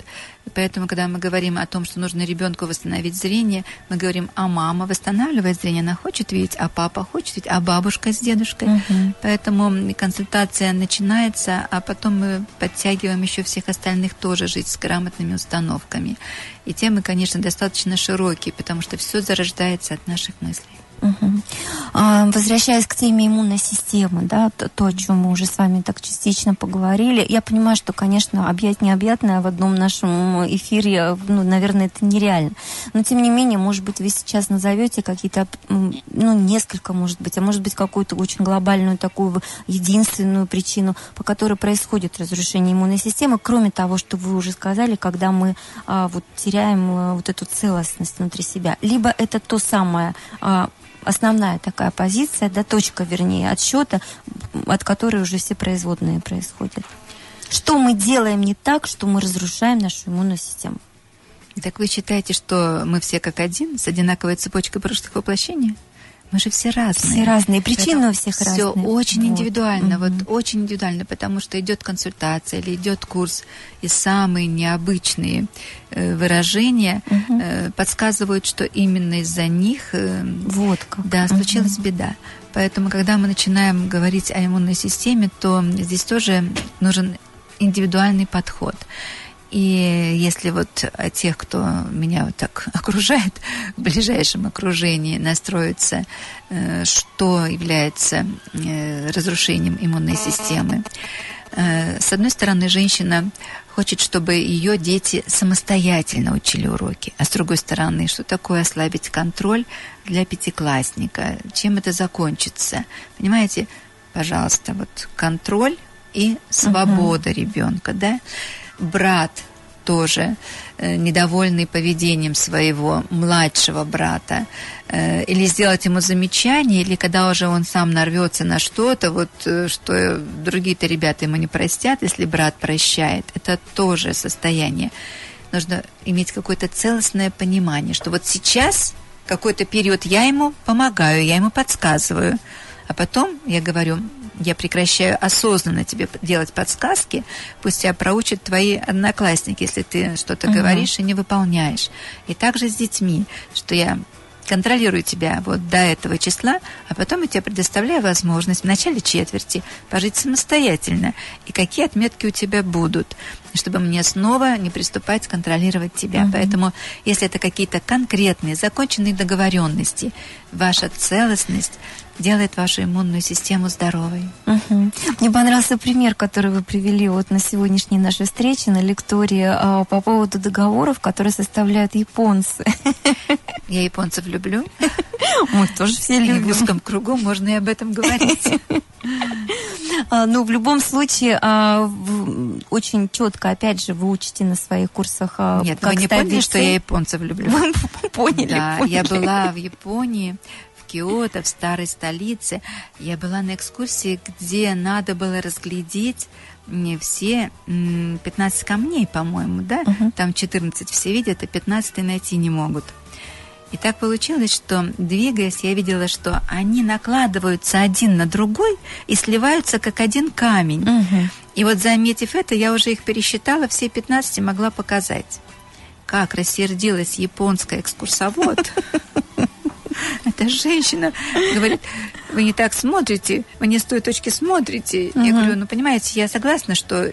Поэтому, когда мы говорим о том, что нужно ребенку восстановить зрение, мы говорим, а мама восстанавливает зрение, она хочет видеть, а папа хочет видеть, а бабушка с дедушкой. Мгм. Поэтому консультация начинается, а потом мы подтягиваем еще всех остальных тоже жить с грамотными установками. И темы, конечно, достаточно широкие, потому что все зарождается от наших мыслей. А, Возвращаясь к теме иммунной системы, да, то, то, о чем мы уже с вами так частично поговорили, я понимаю, что, конечно, объять необъятное в одном нашем эфире, ну, наверное, это нереально. Но, тем не менее, может быть, вы сейчас назовете какие-то, ну, несколько, может быть, а может быть, какую-то очень глобальную такую единственную причину, по которой происходит разрушение иммунной системы, кроме того, что вы уже сказали, когда мы а, вот теряем а, вот эту целостность внутри себя. Либо это то самое а, основная такая позиция, да, точка, вернее, отсчета, от которой уже все производные происходят. Что мы делаем не так, что мы разрушаем нашу иммунную систему? Так вы считаете, что мы все как один, с одинаковой цепочкой прошлых воплощений? Мы же все разные. Все разные, причины у всех Все разные. очень Вот. индивидуально, Мгм. вот очень индивидуально, потому что идет консультация или идет курс, и самые необычные э, выражения э, подсказывают, что именно из-за них э, Вот как. да, случилась беда. Поэтому, когда мы начинаем говорить о иммунной системе, то здесь тоже нужен индивидуальный подход. И если вот о тех, кто меня вот так *laughs* окружает, в ближайшем окружении настроиться, э, что является э, разрушением иммунной системы. Э, С одной стороны, женщина хочет, чтобы ее дети самостоятельно учили уроки. А с другой стороны, что такое ослабить контроль для пятиклассника? Чем это закончится? Понимаете, пожалуйста, вот контроль и свобода ребенка, да? Брат тоже э, недовольный поведением своего младшего брата, э, или сделать ему замечание, или когда уже он сам нарвется на что-то, вот э, что другие-то ребята ему не простят, если брат прощает, это тоже состояние. нужно иметь какое-то целостное понимание, что вот сейчас какой-то период я ему помогаю, я ему подсказываю, а потом я говорю, я прекращаю осознанно тебе делать подсказки, пусть тебя проучат твои одноклассники, если ты что-то Мгм. говоришь и не выполняешь. И также с детьми, что я контролирую тебя вот до этого числа, а потом я тебе предоставляю возможность в начале четверти пожить самостоятельно. И какие отметки у тебя будут, чтобы мне снова не приступать контролировать тебя. Мгм. Поэтому, если это какие-то конкретные, законченные договоренности, ваша целостность делает вашу иммунную систему здоровой. Мгм. Мне понравился пример, который вы привели вот на сегодняшней нашей встрече на лектории а, по поводу договоров, которые составляют японцы. *laughs* Я японцев люблю. *laughs* Мы тоже все И в любим. узком кругу можно и об этом говорить. *laughs* А, Ну, в любом случае, а, очень четко, опять же, вы учите на своих курсах. Нет, вы не поняли, что я японцев люблю? Поняли, Да, я была в Японии, Киото, в старой столице. Я была на экскурсии, где надо было разглядеть не все м, 15 камней, по-моему, да? Мгм. Там 14 все видят, а 15 найти не могут. И так получилось, что, двигаясь, я видела, что они накладываются один на другой и сливаются как один камень. Мгм. И вот заметив это, я уже их пересчитала, все 15 и могла показать. Как рассердилась японская экскурсовод. *laughs* *laughs* Эта женщина говорит, вы не так смотрите, вы не с той точки смотрите. Я говорю, ну понимаете, я согласна, что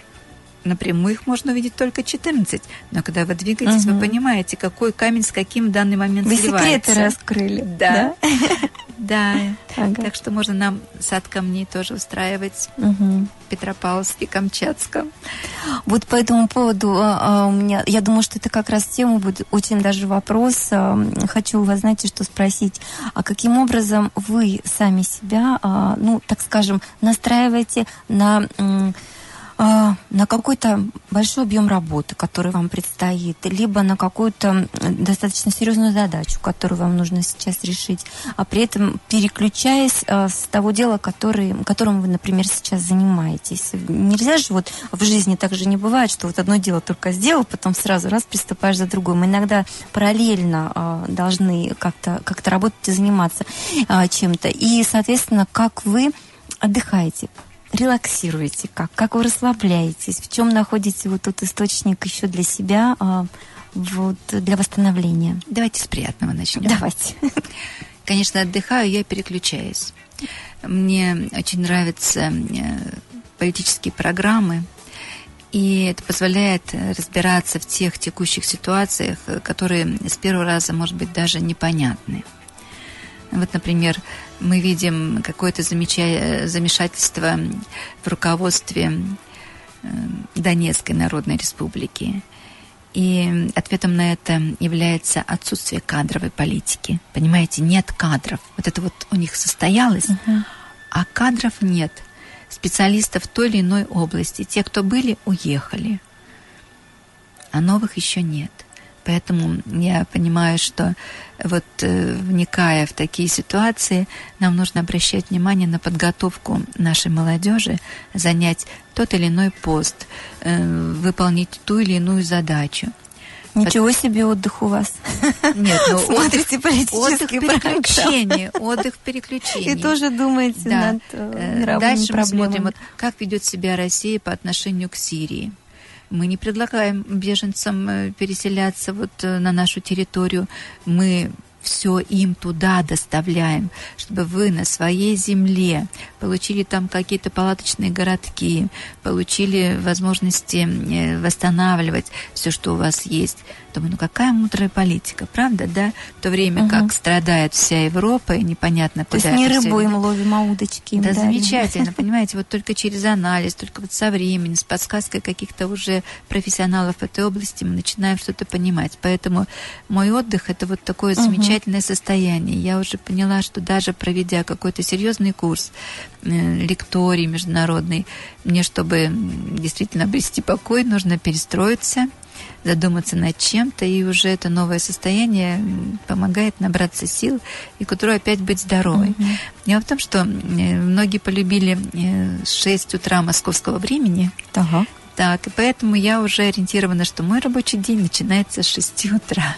напрямую их можно увидеть только 14. Но когда вы двигаетесь, Мгм. вы понимаете, какой камень с каким в данный момент Вы сливается. секреты раскрыли. Да. Да. *laughs* Ага. Так что можно нам сад камней тоже устраивать Мгм. в Петропавловске, Камчатском. Вот по этому поводу а, а, у меня, я думаю, что это как раз тема будет очень даже вопрос. а, Хочу у вас, знаете, что спросить. А каким образом вы сами себя, ну, так скажем, настраиваете на на какой-то большой объем работы, который вам предстоит, либо на какую-то достаточно серьезную задачу, которую вам нужно сейчас решить, а при этом переключаясь а, с того дела, который, которым вы, например, сейчас занимаетесь. Нельзя же вот в жизни так же не бывает, что вот одно дело только сделал, потом сразу раз приступаешь за другое. Мы иногда параллельно а, должны как-то как работать и заниматься а, чем-то. И, соответственно, как вы отдыхаете, релаксируете, как, как вы расслабляетесь, в чем находите вот тот источник еще для себя, а, вот, для восстановления. Давайте с приятного начнем. Давайте. *laughs* Конечно, отдыхаю, я переключаюсь. Мне очень нравятся э, политические программы, и это позволяет разбираться в тех текущих ситуациях, э, которые с первого раза, может быть, даже непонятны. Вот, например, мы видим какое-то замеча- замешательство в руководстве э, Донецкой Народной Республики. И ответом на это является отсутствие кадровой политики. Понимаете, нет кадров. Вот это вот у них состоялось, а кадров нет. Специалистов в той или иной области. Те, кто были, уехали. А новых еще нет. Поэтому я понимаю, что вот э, вникая в такие ситуации, нам нужно обращать внимание на подготовку нашей молодежи, занять тот или иной пост, э, выполнить ту или иную задачу. Ничего себе отдых у вас. Нет, ну *laughs* Смотрите политические отдых переключения, отдых переключения. *laughs* И тоже думаете Да. над э, мировыми Дальше мы проблемами. смотрим, вот, как ведет себя Россия по отношению к Сирии. Мы не предлагаем беженцам э, переселяться вот э, на нашу территорию. Мы все им туда доставляем, чтобы вы на своей земле получили там какие-то палаточные городки, получили возможности э, восстанавливать все, что у вас есть. Думаю, ну какая мудрая политика, правда, да? В то время Мгм. как страдает вся Европа, и непонятно, То куда есть не рыбу им ловим, а удочки им Да, дарим. замечательно, *laughs* понимаете, вот только через анализ, только вот со временем, с подсказкой каких-то уже профессионалов в этой области мы начинаем что-то понимать. Поэтому мой отдых это вот такое Мгм. Замечательное состояние. Я уже поняла, что даже проведя какой-то серьезный курс, э, лекторий международный, мне, чтобы действительно обрести покой, нужно перестроиться, задуматься над чем-то, и уже это новое состояние помогает набраться сил и к утру опять быть здоровой. Мгм. Дело в том, что э, многие полюбили э, 6 утра московского времени, Ага. Так, и поэтому я уже ориентирована, что мой рабочий день начинается с 6 утра.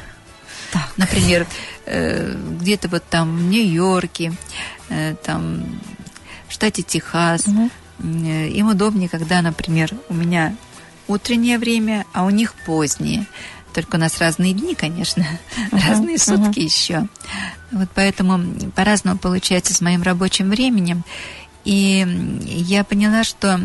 Так. Например, э, где-то вот там в Нью-Йорке, э, там в штате Техас. Э, Им удобнее, когда, например, у меня утреннее время, а у них позднее. Только у нас разные дни, конечно, *laughs* разные сутки еще. Вот поэтому по-разному получается с моим рабочим временем. И я поняла, что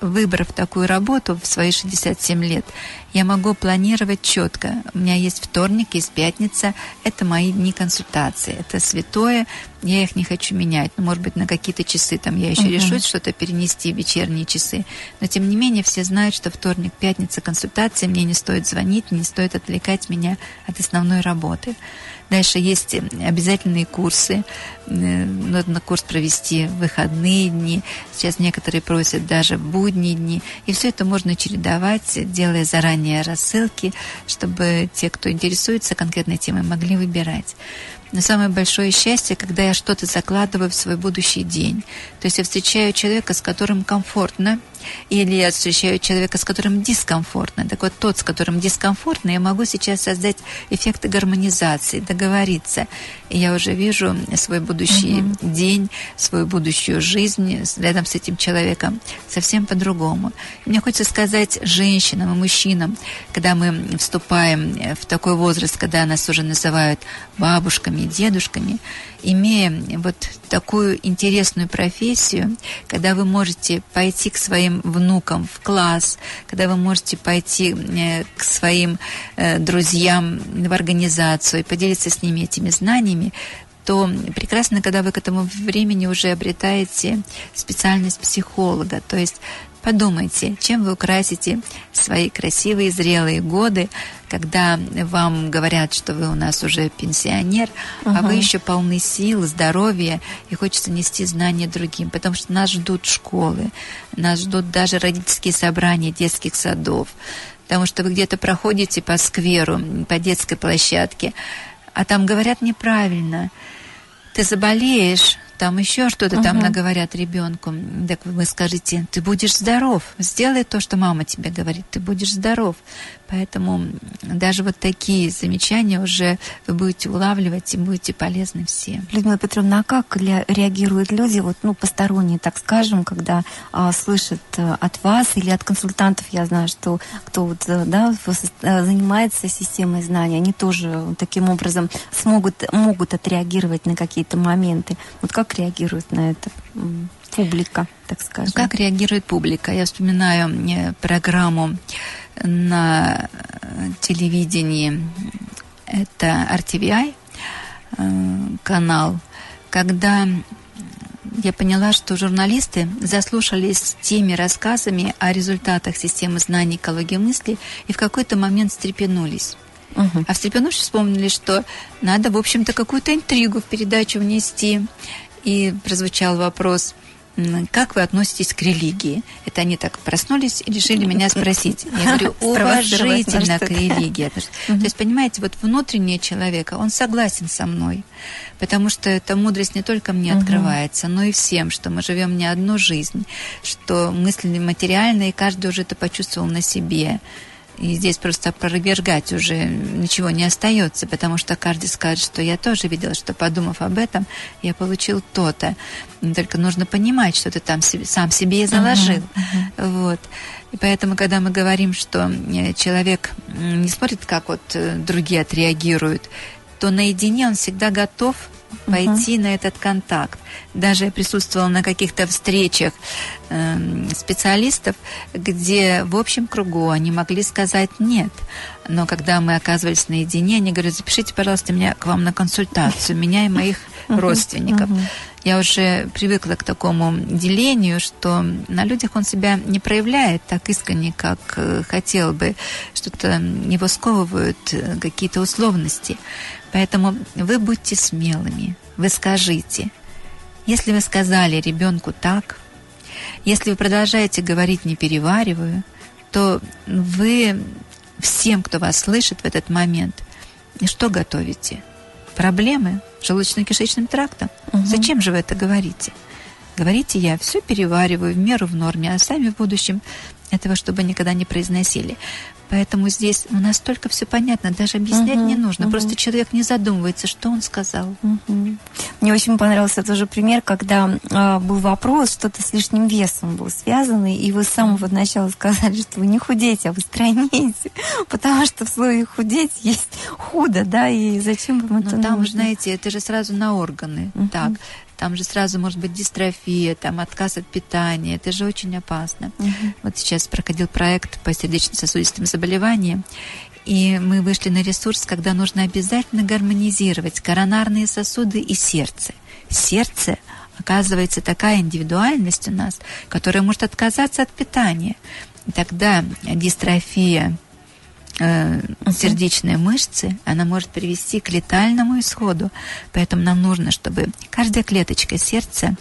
выбрав такую работу в свои 67 лет, я могу планировать четко. У меня есть вторник, есть пятница. Это мои дни консультации. Это святое. Я их не хочу менять. Ну, может быть, на какие-то часы там я еще Мгм. решусь что-то перенести в вечерние часы. Но, тем не менее, все знают, что вторник, пятница консультации. Мне не стоит звонить, не стоит отвлекать меня от основной работы. Дальше есть э, обязательные курсы. Нужно курс провести в выходные дни. Сейчас некоторые просят даже в будние дни. И все это можно чередовать, делая заранее рассылки, чтобы те, кто интересуется конкретной темой, могли выбирать. Но самое большое счастье, когда я что-то закладываю в свой будущий день. То есть я встречаю человека, с которым комфортно, или встречаю человека, с которым дискомфортно. Так вот, тот, с которым дискомфортно, я могу сейчас создать эффекты гармонизации, договориться. И я уже вижу свой будущий день, свою будущую жизнь рядом с этим человеком совсем по-другому. Мне хочется сказать женщинам и мужчинам, когда мы вступаем в такой возраст, когда нас уже называют бабушками, дедушками, имея вот такую интересную профессию, когда вы можете пойти к своим внукам в класс, когда вы можете пойти э, к своим э, друзьям в организацию и поделиться с ними этими знаниями, то прекрасно, когда вы к этому времени уже обретаете специальность психолога. То есть подумайте, чем вы украсите свои красивые зрелые годы, когда вам говорят, что вы у нас уже пенсионер, а вы еще полны сил, здоровья, и хочется нести знания другим, потому что нас ждут школы, нас ждут даже родительские собрания детских садов, потому что вы где-то проходите по скверу, по детской площадке, а там говорят неправильно. Ты заболеешь, там еще что-то там наговорят ребенку. Так вы скажете, ты будешь здоров. Сделай то, что мама тебе говорит, ты будешь здоров. Поэтому даже вот такие замечания уже вы будете улавливать и будете полезны всем. Людмила Петровна, а как реагируют люди, вот, ну, посторонние, так скажем, когда а, слышат э, от вас или от консультантов, я знаю, что кто вот, э, да, э, занимается системой знаний, они тоже таким образом смогут, могут отреагировать на какие-то моменты. Вот как реагирует на это публика, так скажем? Как реагирует публика? Я вспоминаю э, программу на э, телевидении, это RTVI э, канал, когда я поняла, что журналисты заслушались теми рассказами о результатах системы знаний экологии мысли и в какой-то момент встрепенулись. Мгм. А встрепенувшись, вспомнили, что надо, в общем-то, какую-то интригу в передачу внести. И прозвучал вопрос, как вы относитесь к религии? Это они так проснулись и решили меня спросить. Я говорю, *laughs* уважительно к религии. То есть, понимаете, вот внутреннее человека, он согласен со мной, потому что эта мудрость не только мне открывается, но и всем, что мы живем не одну жизнь, что мысли материальные, и каждый уже это почувствовал на себе. И здесь просто опровергать уже ничего не остается, потому что каждый скажет, что я тоже видела, что подумав об этом, я получил то-то. Только нужно понимать, что ты там себе- сам себе и заложил. Вот. И поэтому, когда мы говорим, что э, человек не смотрит, как вот э, другие отреагируют, то наедине он всегда готов пойти на этот контакт. Даже я присутствовала на каких-то встречах эм, специалистов, где в общем кругу они могли сказать нет. Но когда мы оказывались наедине, они говорят, запишите, пожалуйста, меня к вам на консультацию, меня и моих родственников. Я уже привыкла к такому делению, что на людях он себя не проявляет так искренне, как э, хотел бы, что-то его сковывают э, какие-то условности. Поэтому вы будьте смелыми, вы скажите. Если вы сказали ребенку так, если вы продолжаете говорить «не перевариваю», то вы всем, кто вас слышит в этот момент, что готовите? Проблемы с желудочно-кишечным трактом? Зачем же вы это говорите? Говорите, я все перевариваю в меру в норме, а сами в будущем этого чтобы никогда не произносили. Поэтому здесь у нас только все понятно, даже объяснять Мгм, не нужно. мгм. Просто человек не задумывается, что он сказал. Мгм. Мне очень понравился тоже пример, когда а, был вопрос, что-то с лишним весом был связанный, и вы с самого начала сказали, что вы не худеете, а вы стройнеете, *laughs* потому что в слове худеть есть худо, да, и зачем вам это Но там, нужно? знаете, это же сразу на органы. Мгм. Так, там же сразу может быть дистрофия, там отказ от питания. Это же очень опасно. Мгм. Вот сейчас проходил проект по сердечно-сосудистым заболеваниям, и мы вышли на ресурс, когда нужно обязательно гармонизировать коронарные сосуды и сердце. Сердце оказывается такая индивидуальность у нас, которая может отказаться от питания. И тогда дистрофия э, сердечной мышцы, она может привести к летальному исходу. Поэтому нам нужно, чтобы каждая клеточка сердца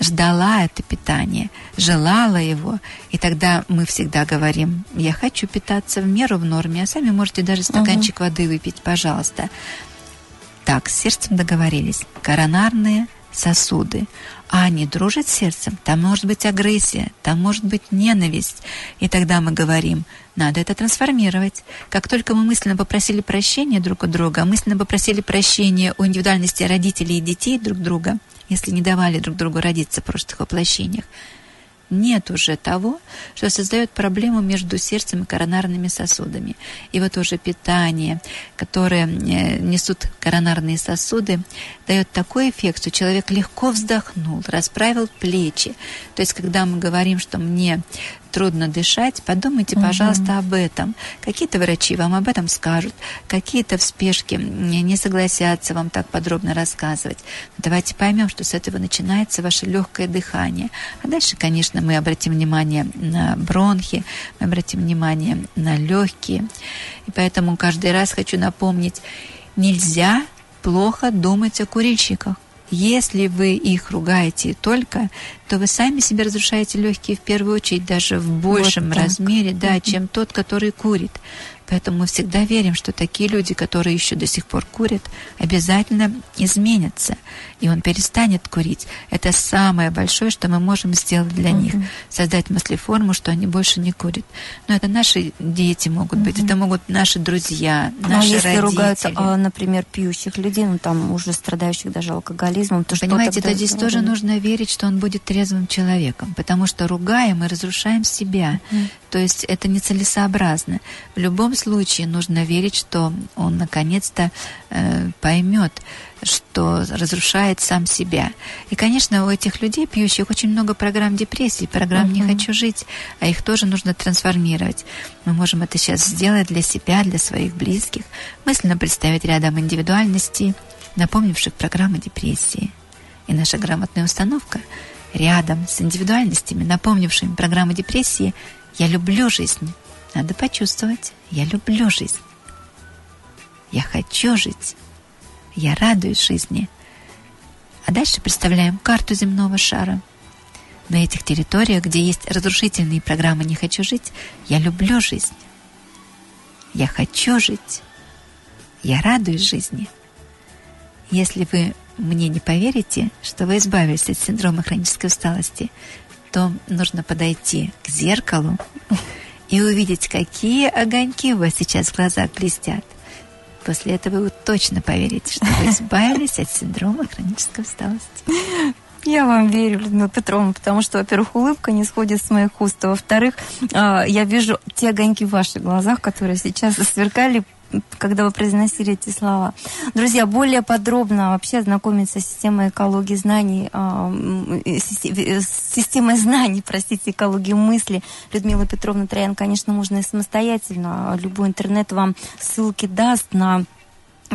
ждала это питание, желала его, и тогда мы всегда говорим, я хочу питаться в меру в норме, а сами можете даже стаканчик воды выпить, пожалуйста. Так, с сердцем договорились. Коронарные сосуды. А они дружат сердцем, там может быть агрессия, там может быть ненависть. И тогда мы говорим, надо это трансформировать. Как только мы мысленно попросили прощения друг у друга, мысленно попросили прощения у индивидуальности родителей и детей друг друга, если не давали друг другу родиться в прошлых воплощениях, нет уже того, что создает проблему между сердцем и коронарными сосудами. И вот уже питание, которое э, несут коронарные сосуды, дает такой эффект, что человек легко вздохнул, расправил плечи. То есть, когда мы говорим, что мне трудно дышать, подумайте, пожалуйста, об этом. Какие-то врачи вам об этом скажут, какие-то в спешке не не согласятся вам так подробно рассказывать. Давайте поймем, что с этого начинается ваше легкое дыхание. А дальше, конечно, мы обратим внимание на бронхи, мы обратим внимание на легкие. И поэтому каждый раз хочу напомнить, нельзя плохо думать о курильщиках. Если вы их ругаете только, то вы сами себе разрушаете легкие в первую очередь, даже в большем так. размере, да, чем тот, который курит. Поэтому мы всегда верим, что такие люди, которые еще до сих пор курят, обязательно изменятся, и он перестанет курить. Это самое большое, что мы можем сделать для них. Создать мыслеформу, что они больше не курят. Но это наши дети могут быть, это могут наши друзья, Ну, а наши если родители. ругают, а, например, пьющих людей, ну там уже страдающих даже алкоголизмом, то что Понимаете, тогда то здесь тоже сделано? нужно верить, что он будет трезвым человеком, потому что ругая, мы разрушаем себя. То есть это нецелесообразно. В любом случае нужно верить, что он наконец-то э, поймет, что разрушает сам себя. И, конечно, у этих людей, пьющих, очень много программ депрессии, программ «Не хочу жить», а их тоже нужно трансформировать. Мы можем это сейчас сделать для себя, для своих близких, мысленно представить рядом индивидуальностей, напомнивших программы депрессии. И наша грамотная установка рядом с индивидуальностями, напомнившими программу депрессии «Я люблю жизнь». Надо почувствовать «Я люблю жизнь». «Я хочу жить». «Я радуюсь жизни». А дальше представляем карту земного шара. На этих территориях, где есть разрушительные программы «Не хочу жить», я люблю жизнь. Я хочу жить. Я радуюсь жизни. Если вы мне не поверите, что вы избавились от синдрома хронической усталости, то нужно подойти к зеркалу и увидеть, какие огоньки у вас сейчас в глазах блестят. После этого вы точно поверите, что вы *laughs* избавились от синдрома хронической усталости. Я вам верю, Людмила Петровна, потому что, во-первых, улыбка не сходит с моих уст, а во-вторых, а, я вижу те огоньки в ваших глазах, которые сейчас сверкали когда вы произносили эти слова. Друзья, более подробно вообще ознакомиться с системой экологии знаний, а, э, с системой знаний, простите, экологии мысли Людмила Петровна Троян, конечно, можно и самостоятельно. Любой интернет вам ссылки даст на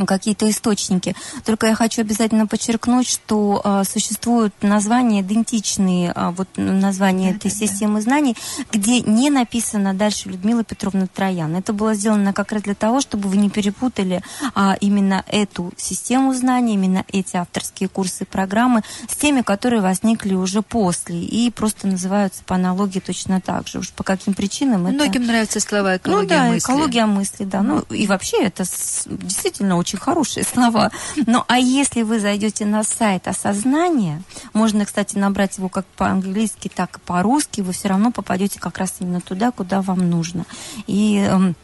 какие-то источники. Только я хочу обязательно подчеркнуть, что а, существуют названия идентичные а, вот названия этой системы знаний, где не написано дальше Людмила Петровна Троян. Это было сделано как раз для того, чтобы вы не перепутали а, именно эту систему знаний, именно эти авторские курсы и программы с теми, которые возникли уже после и просто называются по аналогии точно так же. Уж по каким причинам это... Многим нравятся слова Ну экология да, мысли. экология мысли, да. Ну и вообще это действительно очень хорошие *laughs* слова. Ну, а если вы зайдете на сайт осознания, можно, кстати, набрать его как по-английски, так и по-русски, вы все равно попадете как раз именно туда, куда вам нужно. И эм,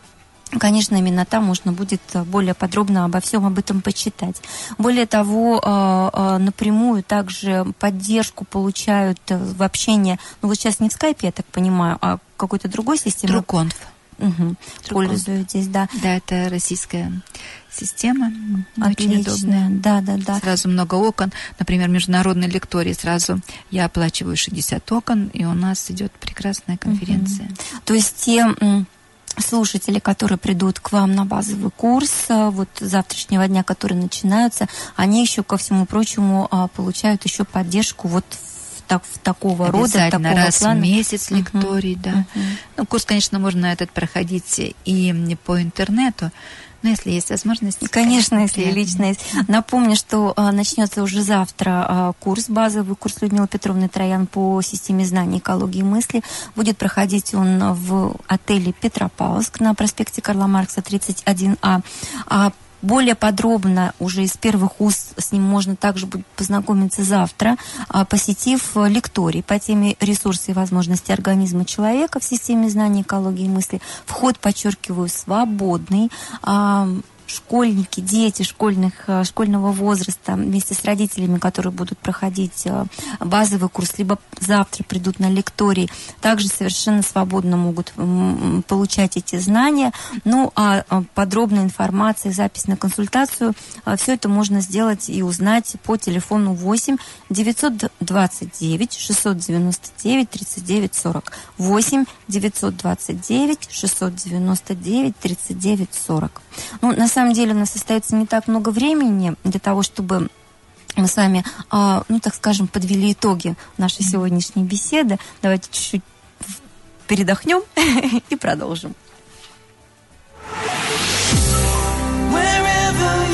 Конечно, именно там можно будет более подробно обо всем об этом почитать. Более того, э, э, напрямую также поддержку получают э, в общении, ну вот сейчас не в скайпе, я так понимаю, а какой-то другой системе. Труконф. Угу. Пользуетесь, да. Да, это российская система, очень Отлично. удобная. Да, да, да. Сразу много окон. Например, международной лектории сразу я оплачиваю 60 окон, и у нас идет прекрасная конференция. То есть те слушатели, которые придут к вам на базовый курс а, вот с завтрашнего дня, которые начинаются, они еще, ко всему прочему, а, получают еще поддержку вот в, так- такого рода, такого раз плана. в месяц лекторий, да. Мгм. Ну, курс, конечно, можно этот проходить и по интернету, но если есть возможность... Конечно, если приятно. лично есть. Напомню, что а, начнется уже завтра а, курс, базовый курс Людмилы Петровны Троян по системе знаний экологии мысли. Будет проходить он в отеле Петропавловск на проспекте Карла Маркса 31А. А более подробно уже из первых уст с ним можно также будет познакомиться завтра, а, посетив э, лекторий по теме ресурсы и возможности организма человека в системе знаний экологии и мысли. Вход, подчеркиваю, свободный. Школьники, дети школьных, э, школьного возраста вместе с родителями, которые будут проходить э, базовый курс, либо завтра придут на лекторий, также совершенно свободно могут получать эти знания. Ну, а а подробная информация, запись на консультацию, все это можно сделать и узнать по телефону 8 929 699 39 40. 8 929 699 39 40. Ну, на самом деле у нас остается не так много времени для того, чтобы мы с вами, а, ну, так скажем, подвели итоги нашей сегодняшней беседы. Давайте чуть-чуть передохнем *laughs* и продолжим. Wherever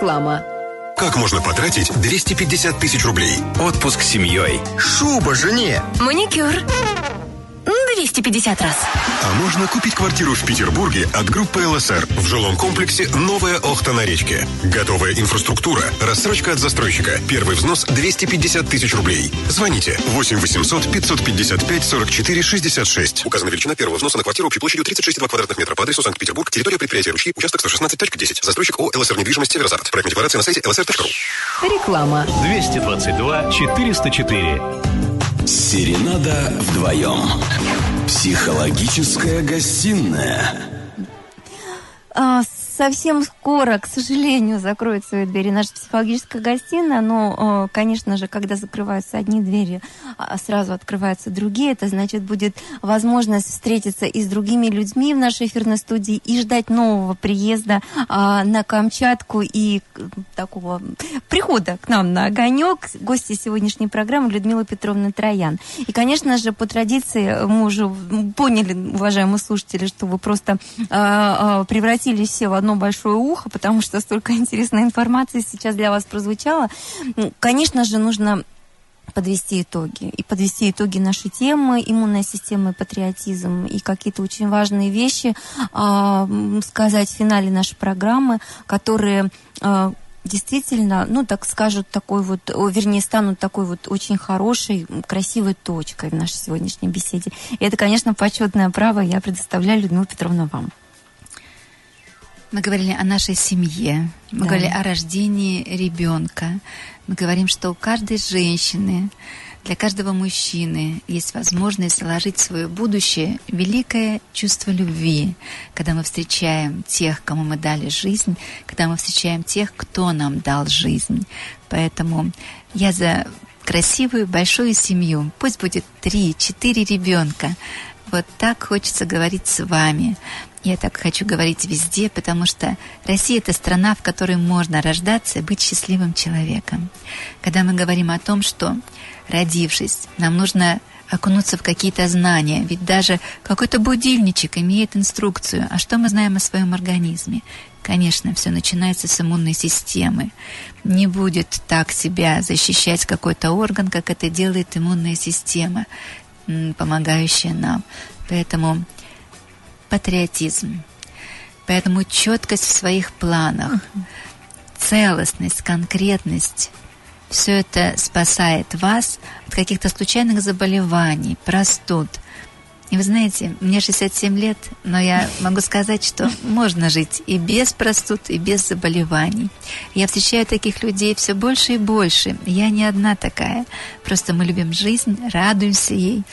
Реклама. Как можно потратить 250 тысяч рублей? Отпуск с семьей. Шуба жене. Маникюр. 250 раз. А можно купить квартиру в Петербурге от группы ЛСР в жилом комплексе «Новая Охта на речке». Готовая инфраструктура, рассрочка от застройщика. Первый взнос 250 тысяч рублей. Звоните 8 800 555 44 66. Указана величина первого взноса на квартиру общей площадью 36,2 квадратных метра по адресу Санкт-Петербург, территория предприятия «Ручьи», участок 116.10. Застройщик ООО ЛСР недвижимость «Северозарт». Проект декларации на сайте lsr.ru. Реклама. 222 404. Серенада вдвоем. Психологическая гостиная. А, Совсем скоро, к сожалению, закроет свои двери наша психологическая гостиная, но, э, конечно же, когда закрываются одни двери, а сразу открываются другие, это значит будет возможность встретиться и с другими людьми в нашей эфирной студии и ждать нового приезда а, на Камчатку и э, такого прихода к нам на огонек гости сегодняшней программы Людмила Петровна Троян. И, конечно же, по традиции мы уже поняли, уважаемые слушатели, что вы просто а, а, превратились все в одно одно большое ухо, потому что столько *laughs* интересной информации сейчас для вас прозвучало. Ну, Конечно же, нужно подвести итоги. И подвести итоги нашей темы, иммунная система и патриотизм, и какие-то очень важные вещи м, сказать в финале нашей программы, которые а, действительно, ну, так скажут, такой вот, вернее, станут такой вот очень хорошей, красивой точкой в нашей сегодняшней беседе. И это, конечно, почетное право я предоставляю, Людмила Петровна, вам. Мы говорили о нашей семье, мы Да. говорили о рождении ребенка. Мы говорим, что у каждой женщины, для каждого мужчины есть возможность заложить в свое будущее великое чувство любви, когда мы встречаем тех, кому мы дали жизнь, когда мы встречаем тех, кто нам дал жизнь. Поэтому я за красивую большую семью. Пусть будет три-четыре ребенка. Вот так хочется говорить с вами. Я так хочу говорить везде, потому что Россия это страна, в которой можно рождаться и быть счастливым человеком. Когда мы говорим о том, что родившись, нам нужно окунуться в какие-то знания, ведь даже какой-то будильничек имеет инструкцию. А что мы знаем о своем организме? Конечно, все начинается с иммунной системы. Не будет так себя защищать какой-то орган, как это делает иммунная система, помогающая нам. Поэтому патриотизм. Поэтому четкость в своих планах, целостность, конкретность, все это спасает вас от каких-то случайных заболеваний, простуд. И вы знаете, мне 67 лет, но я могу сказать, что можно жить и без простуд, и без заболеваний. Я встречаю таких людей все больше и больше. Я не одна такая. Просто мы любим жизнь, радуемся ей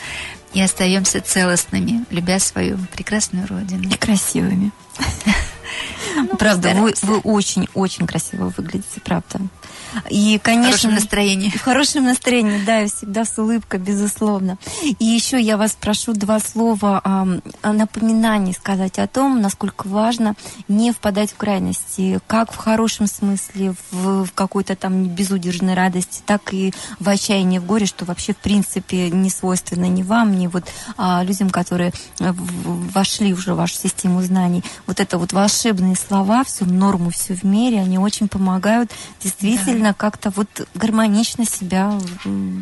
и остаемся целостными, любя свою прекрасную родину. И красивыми. *laughs* правда, вы, вы очень-очень красиво выглядите, правда. И, конечно, хорошем настроении. В хорошем настроении, да, и всегда с улыбкой, безусловно. И еще я вас прошу два слова ам, о напоминании сказать о том, насколько важно не впадать в крайности, как в хорошем смысле, в, в какой-то там безудержной радости, так и в отчаянии, в горе, что вообще в принципе не свойственно ни вам, ни вот а, людям, которые в- вошли уже в вашу систему знаний. Вот это вот волшебные слова, все в норму, все в мере, они очень помогают действительно как-то вот гармонично себя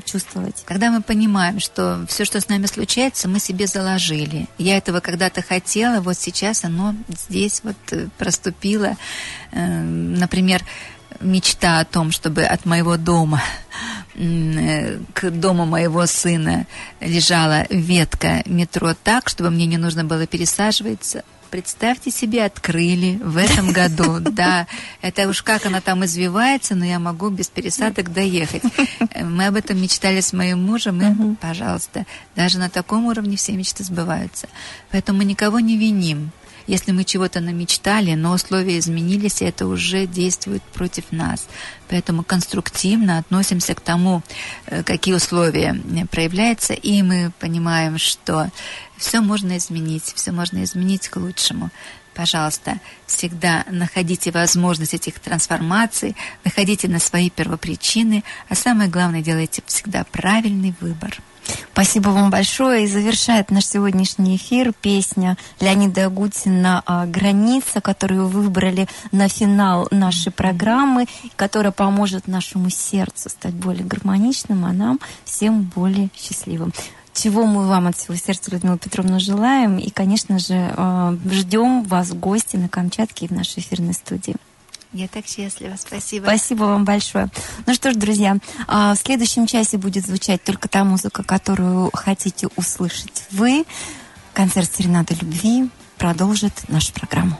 чувствовать. Когда мы понимаем, что все, что с нами случается, мы себе заложили. Я этого когда-то хотела, вот сейчас оно здесь вот э, проступило. Э, Например, мечта о том, чтобы от моего дома *laughs* э, к дому моего сына лежала ветка метро так, чтобы мне не нужно было пересаживаться. Представьте себе, открыли в этом году. *laughs* Да, это уж как она там извивается, но я могу без пересадок доехать. Э, Мы об этом мечтали с моим мужем, и, пожалуйста, даже на таком уровне все мечты сбываются. Поэтому мы никого не виним. Если мы чего-то намечтали, но условия изменились, и это уже действует против нас. Поэтому конструктивно относимся к тому, э, какие условия э, проявляются, и мы понимаем, что все можно изменить, все можно изменить к лучшему. Пожалуйста, всегда находите возможность этих трансформаций, выходите на свои первопричины, а самое главное, делайте всегда правильный выбор. Спасибо вам большое. И завершает наш сегодняшний эфир песня Леонида Агутина а, «Граница», которую вы выбрали на финал нашей программы, которая поможет нашему сердцу стать более гармоничным, а нам всем более счастливым. Чего мы вам от всего сердца, Людмила Петровна, желаем. И, конечно же, э, ждем вас в гости на Камчатке и в нашей эфирной студии. Я так счастлива, спасибо. Спасибо вам большое. Ну что ж, друзья, а, в следующем часе будет звучать только та музыка, которую хотите услышать вы. Концерт «Серенада любви» продолжит нашу программу.